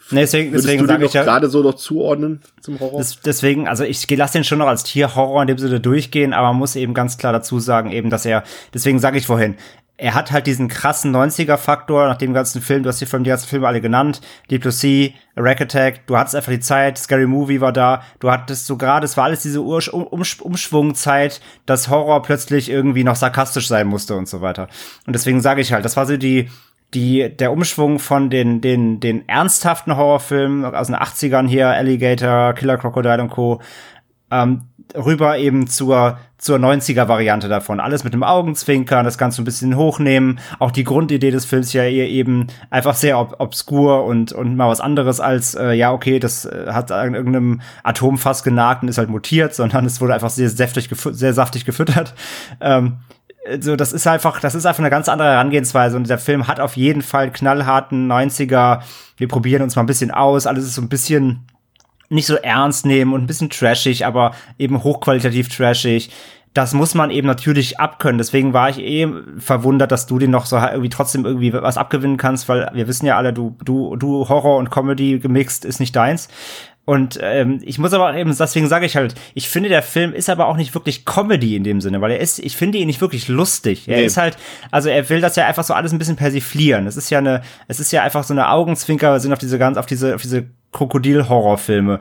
Nee, deswegen, Würdest deswegen sage ich ja, gerade so noch zuordnen zum Horror? Das, deswegen, also ich lasse den schon noch als Tierhorror in dem Sinne durchgehen, aber man muss eben ganz klar dazu sagen, eben, dass er, deswegen sage ich vorhin, er hat halt diesen krassen 90er-Faktor nach dem ganzen Film, du hast die, Film, die ganzen Filme alle genannt, Deep Blue Sea, Rack Attack, du hattest einfach die Zeit, Scary Movie war da, du hattest so gerade, es war alles diese Ur um, um, Umschwungzeit, dass Horror plötzlich irgendwie noch sarkastisch sein musste und so weiter. Und deswegen sage ich halt, das war so die, die, der Umschwung von den, den, den ernsthaften Horrorfilmen aus den 80ern hier, Alligator, Killer Crocodile und Co., ähm, rüber eben zur, zur 90er-Variante davon. Alles mit dem Augenzwinkern, das Ganze ein bisschen hochnehmen. Auch die Grundidee des Films ja eher eben einfach sehr ob obskur und, und mal was anderes als, äh, ja, okay, das äh, hat an irgendeinem Atomfass genagt und ist halt mutiert, [laughs] sondern es wurde einfach sehr saftig, sehr saftig gefüttert. [laughs] Ähm, so, das ist einfach, das ist einfach eine ganz andere Herangehensweise und der Film hat auf jeden Fall knallharten 90er. Wir probieren uns mal ein bisschen aus, alles ist so ein bisschen nicht so ernst nehmen und ein bisschen trashig, aber eben hochqualitativ trashig. Das muss man eben natürlich abkönnen. Deswegen war ich eh verwundert, dass du den noch so irgendwie trotzdem irgendwie was abgewinnen kannst, weil wir wissen ja alle, du, du, du Horror und Comedy gemixt ist nicht deins. Und ähm, ich muss aber eben, deswegen sage ich halt, ich finde, der Film ist aber auch nicht wirklich Comedy in dem Sinne, weil er ist, ich finde ihn nicht wirklich lustig. Er Nee. ist halt, also er will das ja einfach so alles ein bisschen persiflieren. Es ist ja eine, es ist ja einfach so eine Augenzwinker, wir sind auf diese ganz, auf diese, auf diese Krokodil-Horrorfilme.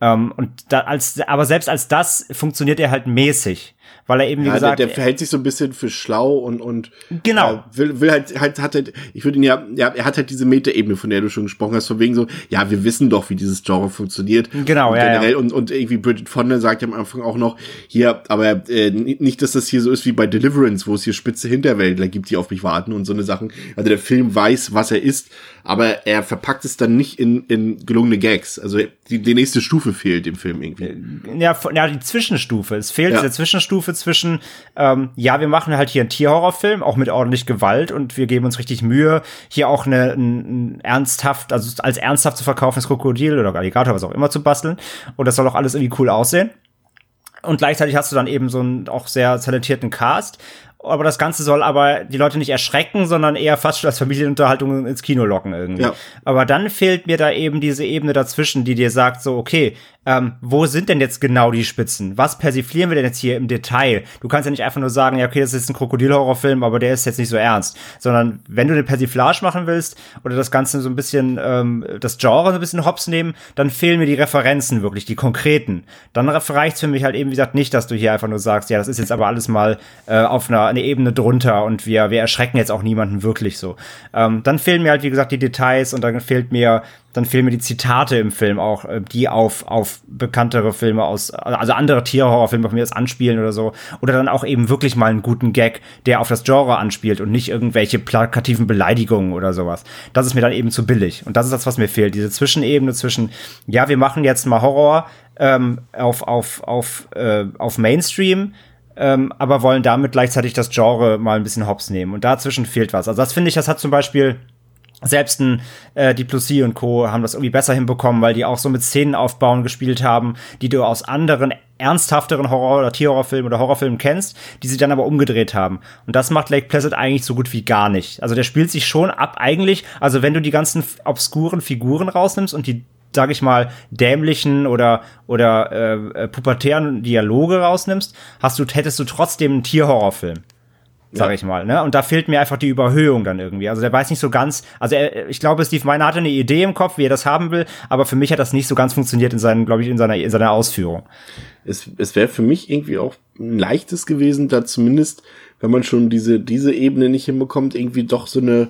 Ähm, und da als, aber selbst als das funktioniert er halt mäßig. Weil er eben, wie Ja, gesagt, der, der verhält sich so ein bisschen für schlau und und Genau. äh, will, will halt halt hat halt ich würde ihn ja ja er hat halt diese Metaebene von der du schon gesprochen hast von wegen so ja wir wissen doch wie dieses Genre funktioniert Genau, und ja, generell ja. und und irgendwie Bridget Fonda sagt ja am Anfang auch noch hier aber äh, nicht dass das hier so ist wie bei Deliverance wo es hier spitze Hinterwäldler gibt die auf mich warten und so eine Sachen also der Film weiß was er ist aber er verpackt es dann nicht in in gelungene Gags also die, die nächste Stufe fehlt dem Film irgendwie ja, von- ja, die Zwischenstufe. Es fehlt Ja. diese Zwischenstufe zwischen, ähm, ja, wir machen halt hier einen Tierhorrorfilm, auch mit ordentlich Gewalt und wir geben uns richtig Mühe, hier auch eine, ein, ernsthaft, also als ernsthaft zu verkaufendes Krokodil oder Alligator, was auch immer zu basteln. Und das soll auch alles irgendwie cool aussehen. Und gleichzeitig hast du dann eben so einen auch sehr talentierten Cast. Aber das Ganze soll aber die Leute nicht erschrecken, sondern eher fast schon als Familienunterhaltung ins Kino locken irgendwie. Ja. Aber dann fehlt mir da eben diese Ebene dazwischen, die dir sagt, so, okay, ähm, wo sind denn jetzt genau die Spitzen? Was persiflieren wir denn jetzt hier im Detail? Du kannst ja nicht einfach nur sagen, ja, okay, das ist jetzt ein Krokodilhorrorfilm, aber der ist jetzt nicht so ernst. Sondern wenn du eine Persiflage machen willst oder das Ganze so ein bisschen, ähm, das Genre so ein bisschen hops nehmen, dann fehlen mir die Referenzen wirklich, die konkreten. Dann reicht für mich halt eben, wie gesagt, nicht, dass du hier einfach nur sagst, ja, das ist jetzt aber alles mal äh, auf einer eine Ebene drunter und wir, wir erschrecken jetzt auch niemanden wirklich so. Ähm, dann fehlen mir halt, wie gesagt, die Details und dann fehlt mir, dann fehlen mir die Zitate im Film auch, äh, die auf, auf bekanntere Filme aus, also andere Tierhorrorfilme auf mir das anspielen oder so. Oder dann auch eben wirklich mal einen guten Gag, der auf das Genre anspielt und nicht irgendwelche plakativen Beleidigungen oder sowas. Das ist mir dann eben zu billig. Und das ist das, was mir fehlt. Diese Zwischenebene zwischen, ja, wir machen jetzt mal Horror ähm, auf, auf, auf, äh, auf Mainstream, ähm, aber wollen damit gleichzeitig das Genre mal ein bisschen hops nehmen. Und dazwischen fehlt was. Also das finde ich, das hat zum Beispiel selbst ein äh, die Plusie und Co. haben das irgendwie besser hinbekommen, weil die auch so mit Szenen aufbauen gespielt haben, die du aus anderen ernsthafteren Horror- oder Tierhorrorfilmen oder Horrorfilmen kennst, die sie dann aber umgedreht haben. Und das macht Lake Placid eigentlich so gut wie gar nicht. Also der spielt sich schon ab eigentlich, also wenn du die ganzen obskuren Figuren rausnimmst und die sag ich mal, dämlichen oder, oder äh, pubertären Dialoge rausnimmst, hast du, hättest du trotzdem einen Tierhorrorfilm. Sag ja. ich mal, ne? Und da fehlt mir einfach die Überhöhung dann irgendwie. Also der weiß nicht so ganz, also er, ich glaube, Steve Miner hatte eine Idee im Kopf, wie er das haben will, aber für mich hat das nicht so ganz funktioniert in seinen, glaube ich, in seiner, in seiner Ausführung. Es, es wäre für mich irgendwie auch ein leichtes gewesen, da zumindest, wenn man schon diese, diese Ebene nicht hinbekommt, irgendwie doch so eine,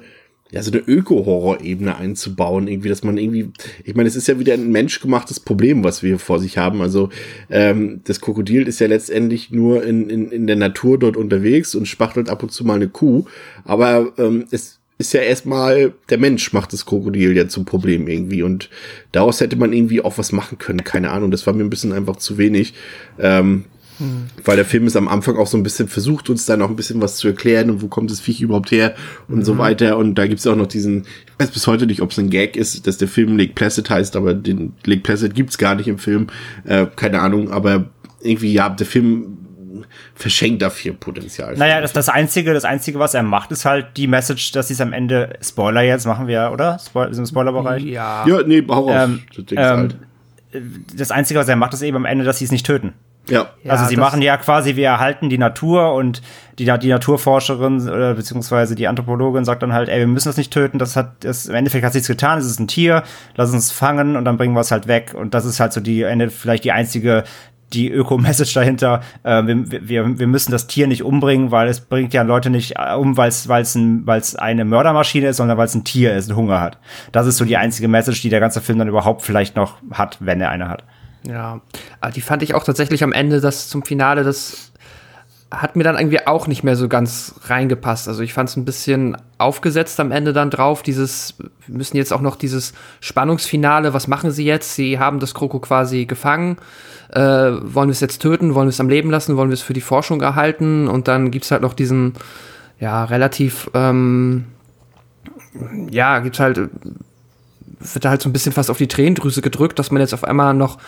ja, so eine Öko-Horror-Ebene einzubauen, irgendwie, dass man irgendwie, ich meine, es ist ja wieder ein menschgemachtes Problem, was wir vor sich haben. Also ähm, das Krokodil ist ja letztendlich nur in, in, in der Natur dort unterwegs und spachtelt ab und zu mal eine Kuh. Aber ähm, es ist ja erstmal, der Mensch macht das Krokodil ja zum Problem irgendwie. Und daraus hätte man irgendwie auch was machen können. Keine Ahnung, das war mir ein bisschen einfach zu wenig. Ähm, Mhm. Weil der Film ist am Anfang auch so ein bisschen versucht, uns da noch ein bisschen was zu erklären und wo kommt das Viech überhaupt her und mhm. so weiter. Und da gibt's auch noch diesen, ich weiß bis heute nicht, ob es ein Gag ist, dass der Film Lake Placid heißt, aber den Lake Placid gibt's gar nicht im Film. Äh, keine Ahnung, aber irgendwie, ja, der Film verschenkt dafür Potenzial. Naja, das, das Einzige, das Einzige, was er macht, ist halt die Message, dass sie es am Ende, Spoiler jetzt, machen wir, oder? Spoiler, ist im Spoilerbereich? Ja. Ja, nee, hau raus. Ähm, das, ähm, halt. das Einzige, was er macht, ist eben am Ende, dass sie es nicht töten. Ja. Also sie machen ja quasi, wir erhalten die Natur und die, die Naturforscherin oder beziehungsweise die Anthropologin sagt dann halt, ey, wir müssen das nicht töten, das hat, das, im Endeffekt hat nichts getan, es ist ein Tier, lass uns fangen und dann bringen wir es halt weg. Und das ist halt so die Ende, vielleicht die einzige, die Öko-Message [laughs] dahinter. Äh, wir, wir, wir müssen das Tier nicht umbringen, weil es bringt ja Leute nicht äh, um, weil es weil es ein, weil es eine Mördermaschine ist, sondern weil es ein Tier ist, ein Hunger hat. Das ist so die einzige Message, die der ganze Film dann überhaupt vielleicht noch hat, wenn er eine hat. Ja, ah, die fand ich auch tatsächlich am Ende, das zum Finale, das hat mir dann irgendwie auch nicht mehr so ganz reingepasst. Also ich fand es ein bisschen aufgesetzt am Ende dann drauf. Dieses, wir müssen jetzt auch noch dieses Spannungsfinale, was machen sie jetzt? Sie haben das Kroko quasi gefangen. Äh, wollen wir es jetzt töten? Wollen wir es am Leben lassen? Wollen wir es für die Forschung erhalten? Und dann gibt's halt noch diesen, ja, relativ, ähm, ja, gibt's halt wird da halt so ein bisschen fast auf die Tränendrüse gedrückt, dass man jetzt auf einmal noch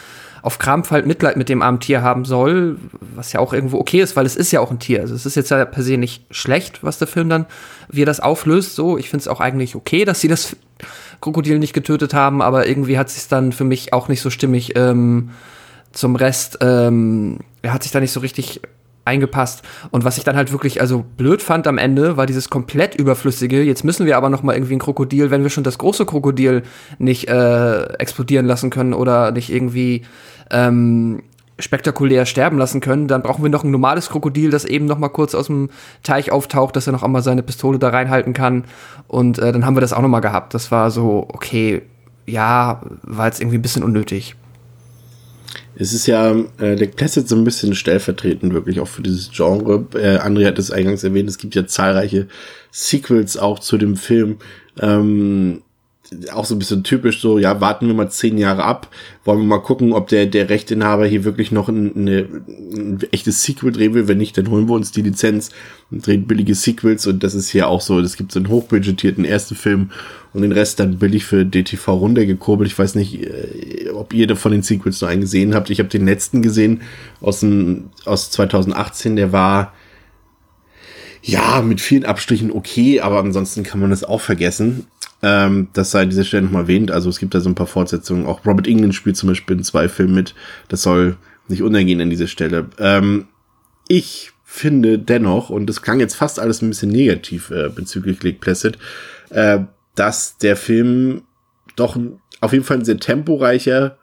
auf Krampf halt Mitleid mit dem armen Tier haben soll, was ja auch irgendwo okay ist, weil es ist ja auch ein Tier. Also es ist jetzt ja per se nicht schlecht, was der Film dann, wie er das auflöst. So, ich finde es auch eigentlich okay, dass sie das Krokodil nicht getötet haben, aber irgendwie hat sich dann für mich auch nicht so stimmig ähm, zum Rest. Ähm, er hat sich da nicht so richtig eingepasst. Und was ich dann halt wirklich also blöd fand am Ende, war dieses komplett überflüssige. Jetzt müssen wir aber noch mal irgendwie ein Krokodil, wenn wir schon das große Krokodil nicht äh, explodieren lassen können oder nicht irgendwie ähm, spektakulär sterben lassen können, dann brauchen wir noch ein normales Krokodil, das eben noch mal kurz aus dem Teich auftaucht, dass er noch einmal seine Pistole da reinhalten kann. Und äh, dann haben wir das auch noch mal gehabt. Das war so okay, ja, war jetzt irgendwie ein bisschen unnötig. Es ist ja, äh, der Placid so ein bisschen stellvertretend wirklich auch für dieses Genre. Äh, André hat es eingangs erwähnt, es gibt ja zahlreiche Sequels auch zu dem Film. Ähm, auch so ein bisschen typisch so, ja, warten wir mal zehn Jahre ab, wollen wir mal gucken, ob der, der Rechteinhaber hier wirklich noch ein, eine, ein echtes Sequel drehen will. Wenn nicht, dann holen wir uns die Lizenz und drehen billige Sequels und das ist hier auch so. Es gibt so einen hochbudgetierten ersten Film und den Rest dann billig für DTV runtergekurbelt. Ich weiß nicht, äh, ob ihr von den Sequels noch einen gesehen habt. Ich habe den letzten gesehen aus, dem, aus 2018, der war ja, mit vielen Abstrichen okay, aber ansonsten kann man das auch vergessen. Ähm, das sei an dieser Stelle nochmal erwähnt. Also es gibt da so ein paar Fortsetzungen. Auch Robert England spielt zum Beispiel in zwei Filmen mit. Das soll nicht untergehen an dieser Stelle. Ähm, ich finde dennoch, und das klang jetzt fast alles ein bisschen negativ äh, bezüglich Lake Placid, äh, dass der Film doch auf jeden Fall ein sehr temporeicher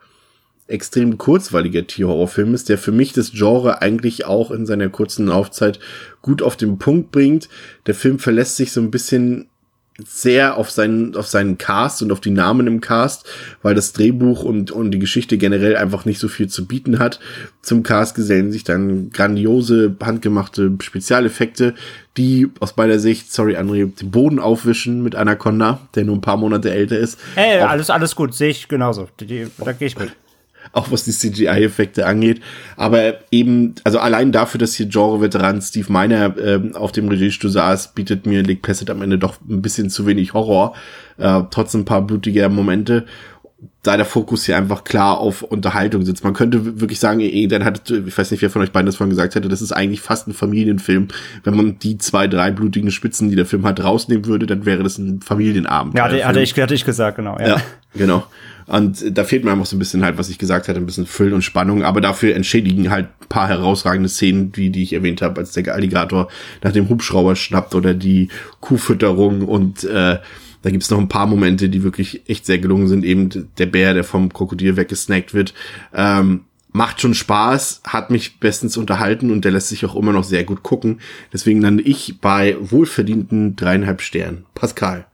extrem kurzweiliger Tierhorrorfilm ist, der für mich das Genre eigentlich auch in seiner kurzen Laufzeit gut auf den Punkt bringt. Der Film verlässt sich so ein bisschen sehr auf seinen, auf seinen Cast und auf die Namen im Cast, weil das Drehbuch und, und die Geschichte generell einfach nicht so viel zu bieten hat. Zum Cast gesellen sich dann grandiose, handgemachte Spezialeffekte, die aus meiner Sicht, sorry André, den Boden aufwischen mit Anaconda, der nur ein paar Monate älter ist. Hey, alles, alles gut, sehe ich genauso. Die, da gehe ich mit auch was die CGI-Effekte angeht. Aber eben, also allein dafür, dass hier Genre-Veteran Steve Miner äh, auf dem Regiestuhl saß, bietet mir Lake Placid am Ende doch ein bisschen zu wenig Horror, äh, trotz ein paar blutiger Momente. Da der Fokus hier einfach klar auf Unterhaltung sitzt. Man könnte wirklich sagen, dann hat, ich weiß nicht, wer von euch beiden das vorhin gesagt hätte, das ist eigentlich fast ein Familienfilm. Wenn man die zwei, drei blutigen Spitzen, die der Film hat, rausnehmen würde, dann wäre das ein Familienabend. Ja, hatte, hatte, ich, hatte ich gesagt, genau. Ja, ja genau. Und da fehlt mir einfach so ein bisschen halt, was ich gesagt hatte, ein bisschen Füll und Spannung. Aber dafür entschädigen halt paar herausragende Szenen, wie die ich erwähnt habe, als der Alligator nach dem Hubschrauber schnappt oder die Kuhfütterung und äh, da gibt's noch ein paar Momente, die wirklich echt sehr gelungen sind. Eben der Bär, der vom Krokodil weggesnackt wird. Ähm, macht schon Spaß, hat mich bestens unterhalten und der lässt sich auch immer noch sehr gut gucken. Deswegen lande ich bei wohlverdienten dreieinhalb Sternen. Pascal.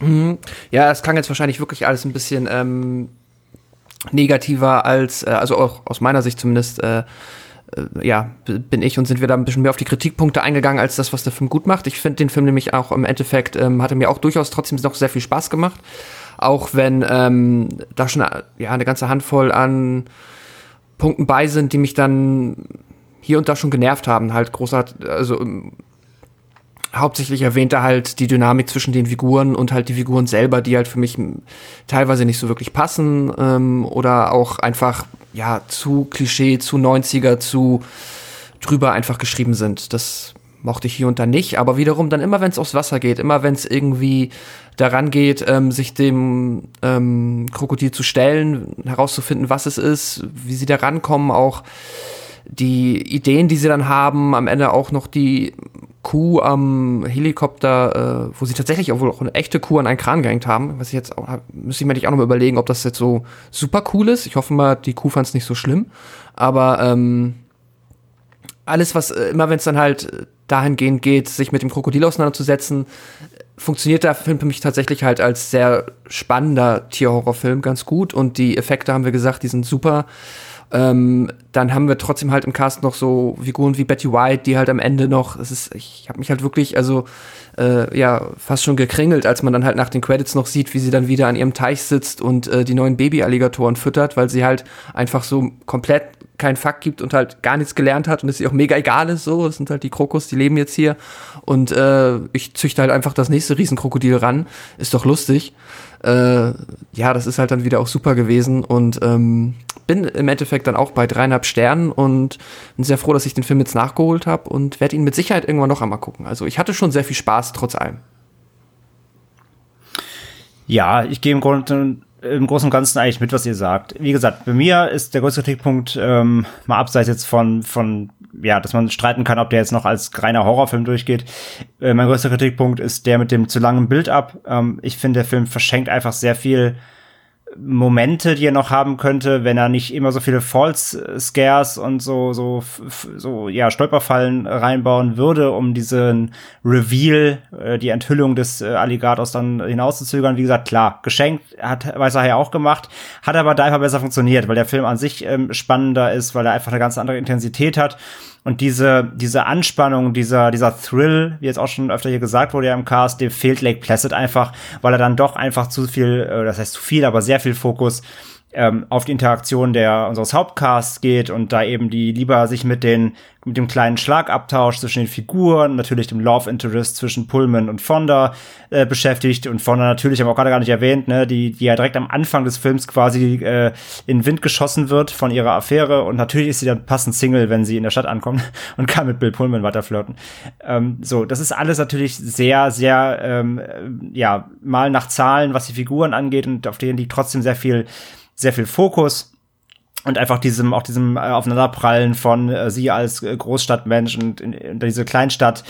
Mhm. Ja, es klang jetzt wahrscheinlich wirklich alles ein bisschen ähm, negativer als, äh, also auch aus meiner Sicht zumindest, äh, ja, bin ich und sind wir da ein bisschen mehr auf die Kritikpunkte eingegangen, als das, was der Film gut macht. Ich finde den Film nämlich auch im Endeffekt, ähm, hatte mir auch durchaus trotzdem noch sehr viel Spaß gemacht. Auch wenn ähm, da schon ja, eine ganze Handvoll an Punkten bei sind, die mich dann hier und da schon genervt haben. Halt großartig, also hauptsächlich erwähnt er halt die Dynamik zwischen den Figuren und halt die Figuren selber, die halt für mich teilweise nicht so wirklich passen ähm, oder auch einfach ja zu Klischee, zu 90er, zu drüber einfach geschrieben sind. Das mochte ich hier und da nicht, aber wiederum dann immer, wenn es aufs Wasser geht, immer wenn es irgendwie daran geht, ähm, sich dem ähm, Krokodil zu stellen, herauszufinden, was es ist, wie sie da rankommen, auch die Ideen, die sie dann haben, am Ende auch noch die Kuh am Helikopter, äh, wo sie tatsächlich auch wohl auch eine echte Kuh an einen Kran gehängt haben. Was ich jetzt auch, müsste ich mir nicht auch noch mal überlegen, ob das jetzt so super cool ist. Ich hoffe mal, die Kuh fand es nicht so schlimm. Aber ähm, alles, was äh, immer wenn es dann halt dahingehend geht, sich mit dem Krokodil auseinanderzusetzen, funktioniert der Film für mich tatsächlich halt als sehr spannender Tierhorrorfilm ganz gut. Und die Effekte haben wir gesagt, die sind super. Ähm, dann haben wir trotzdem halt im Cast noch so Figuren wie Betty White, die halt am Ende noch, es ist, ich habe mich halt wirklich, also äh, ja, fast schon gekringelt, als man dann halt nach den Credits noch sieht, wie sie dann wieder an ihrem Teich sitzt und äh, die neuen Baby-Alligatoren füttert, weil sie halt einfach so komplett keinen Fakt gibt und halt gar nichts gelernt hat und es ihr auch mega egal ist, so, es sind halt die Krokus, die leben jetzt hier. Und äh, ich züchte halt einfach das nächste Riesenkrokodil ran, ist doch lustig. Äh, ja, das ist halt dann wieder auch super gewesen und ähm, bin im Endeffekt dann auch bei dreieinhalb Sternen und bin sehr froh, dass ich den Film jetzt nachgeholt habe und werde ihn mit Sicherheit irgendwann noch einmal gucken. Also ich hatte schon sehr viel Spaß trotz allem. Ja, ich gehe im Grunde im Großen und Ganzen eigentlich mit, was ihr sagt. Wie gesagt, bei mir ist der größte Kritikpunkt ähm, mal abseits jetzt von von ja, dass man streiten kann, ob der jetzt noch als reiner Horrorfilm durchgeht. Äh, mein größter Kritikpunkt ist der mit dem zu langen Build-up. Ähm, ich finde, der Film verschenkt einfach sehr viel Momente, die er noch haben könnte, wenn er nicht immer so viele False Scares und so so so ja Stolperfallen reinbauen würde, um diesen Reveal, äh, die Enthüllung des äh, Alligators dann hinauszuzögern. Wie gesagt, klar, geschenkt hat Weißer ja auch gemacht, hat aber da einfach besser funktioniert, weil der Film an sich ähm, spannender ist, weil er einfach eine ganz andere Intensität hat und diese, diese Anspannung, dieser, dieser Thrill, wie jetzt auch schon öfter hier gesagt wurde ja im Cast, dem fehlt Lake Placid einfach, weil er dann doch einfach zu viel, äh, das heißt zu viel, aber sehr viel Fokus ähm, auf die Interaktion der unseres Hauptcasts geht und da eben die lieber sich mit den mit dem kleinen Schlagabtausch zwischen den Figuren, natürlich dem Love Interest zwischen Pullman und Fonda äh, beschäftigt und Fonda natürlich, haben auch gerade gar nicht erwähnt, ne, die die ja direkt am Anfang des Films quasi äh, in den Wind geschossen wird von ihrer Affäre und natürlich ist sie dann passend Single, wenn sie in der Stadt ankommt [laughs] und kann mit Bill Pullman weiter flirten. Ähm, so, das ist alles natürlich sehr sehr ähm, ja mal nach Zahlen, was die Figuren angeht und auf denen liegt trotzdem sehr viel sehr viel Fokus und einfach diesem auch diesem äh, Aufeinanderprallen von äh, sie als äh, Großstadtmensch und in, in diese Kleinstadt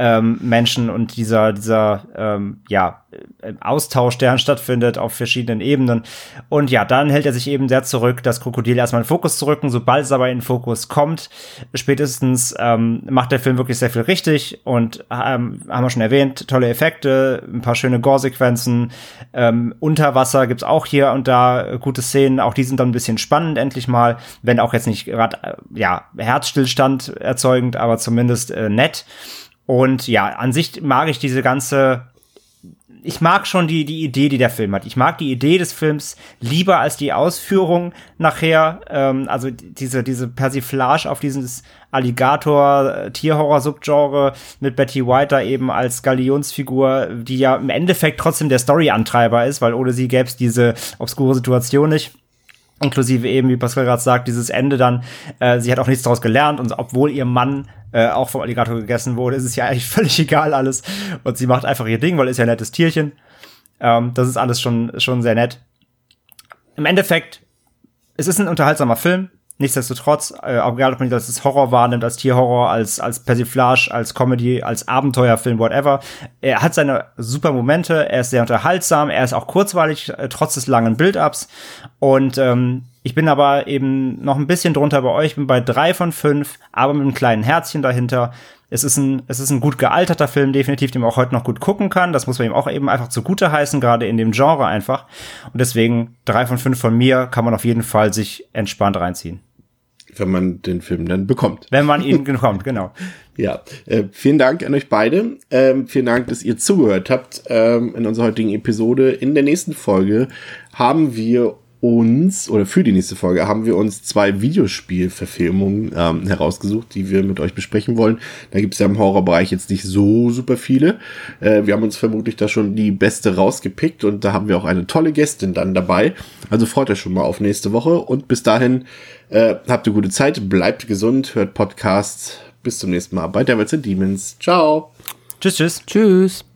ähm, Menschen und dieser, dieser, ähm, ja, äh, Austausch, der stattfindet auf verschiedenen Ebenen. Und ja, dann hält er sich eben sehr zurück, das Krokodil erstmal in Fokus zu rücken. Sobald es aber in Fokus kommt, spätestens ähm, macht der Film wirklich sehr viel richtig und ähm, haben wir schon erwähnt, tolle Effekte, ein paar schöne Gore-Sequenzen. Ähm, unter Wasser gibt's auch hier und da gute Szenen, auch die sind dann ein bisschen spannend endlich mal, wenn auch jetzt nicht gerade, äh, ja, Herzstillstand erzeugend, aber zumindest äh, nett. Und ja, an sich mag ich diese ganze ich mag schon die, die Idee, die der Film hat. Ich mag die Idee des Films lieber als die Ausführung nachher. Ähm, also diese, diese Persiflage auf dieses Alligator-Tierhorror-Subgenre mit Betty White da eben als Galionsfigur, die ja im Endeffekt trotzdem der Story-Antreiber ist, weil ohne sie gäbe es diese obskure Situation nicht inklusive eben, wie Pascal gerade sagt, dieses Ende dann, äh, sie hat auch nichts daraus gelernt und obwohl ihr Mann äh, auch vom Alligator gegessen wurde, ist es ja [laughs] eigentlich völlig egal alles. Und sie macht einfach ihr Ding, weil ist ja ein nettes Tierchen. Ähm, das ist alles schon, schon sehr nett. Im Endeffekt, es ist ein unterhaltsamer Film. Nichtsdestotrotz, äh, auch egal, ob man das als Horror wahrnimmt, als Tierhorror, als, als Persiflage, als Comedy, als Abenteuerfilm, whatever. Er hat seine super Momente, er ist sehr unterhaltsam, er ist auch kurzweilig, äh, trotz des langen Build-Ups. Und ähm, ich bin aber eben noch ein bisschen drunter bei euch, bin bei drei von fünf, aber mit einem kleinen Herzchen dahinter. Es ist ein, es ist ein gut gealterter Film, definitiv, den man auch heute noch gut gucken kann. Das muss man ihm auch eben einfach zugute heißen, gerade in dem Genre einfach. Und deswegen drei von fünf von mir kann man auf jeden Fall sich entspannt reinziehen. Wenn man den Film dann bekommt. Wenn man ihn bekommt, genau. [laughs] Ja, äh, vielen Dank an euch beide. Ähm, vielen Dank, dass ihr zugehört habt ähm, in unserer heutigen Episode. In der nächsten Folge haben wir uns, oder für die nächste Folge, haben wir uns zwei Videospielverfilmungen ähm, herausgesucht, die wir mit euch besprechen wollen. Da gibt es ja im Horrorbereich jetzt nicht so super viele. Äh, wir haben uns vermutlich da schon die beste rausgepickt und da haben wir auch eine tolle Gästin dann dabei. Also freut euch schon mal auf nächste Woche und bis dahin äh, habt ihr gute Zeit, bleibt gesund, hört Podcasts. Bis zum nächsten Mal bei Devils and Demons. Ciao. Tschüss, tschüss. Tschüss.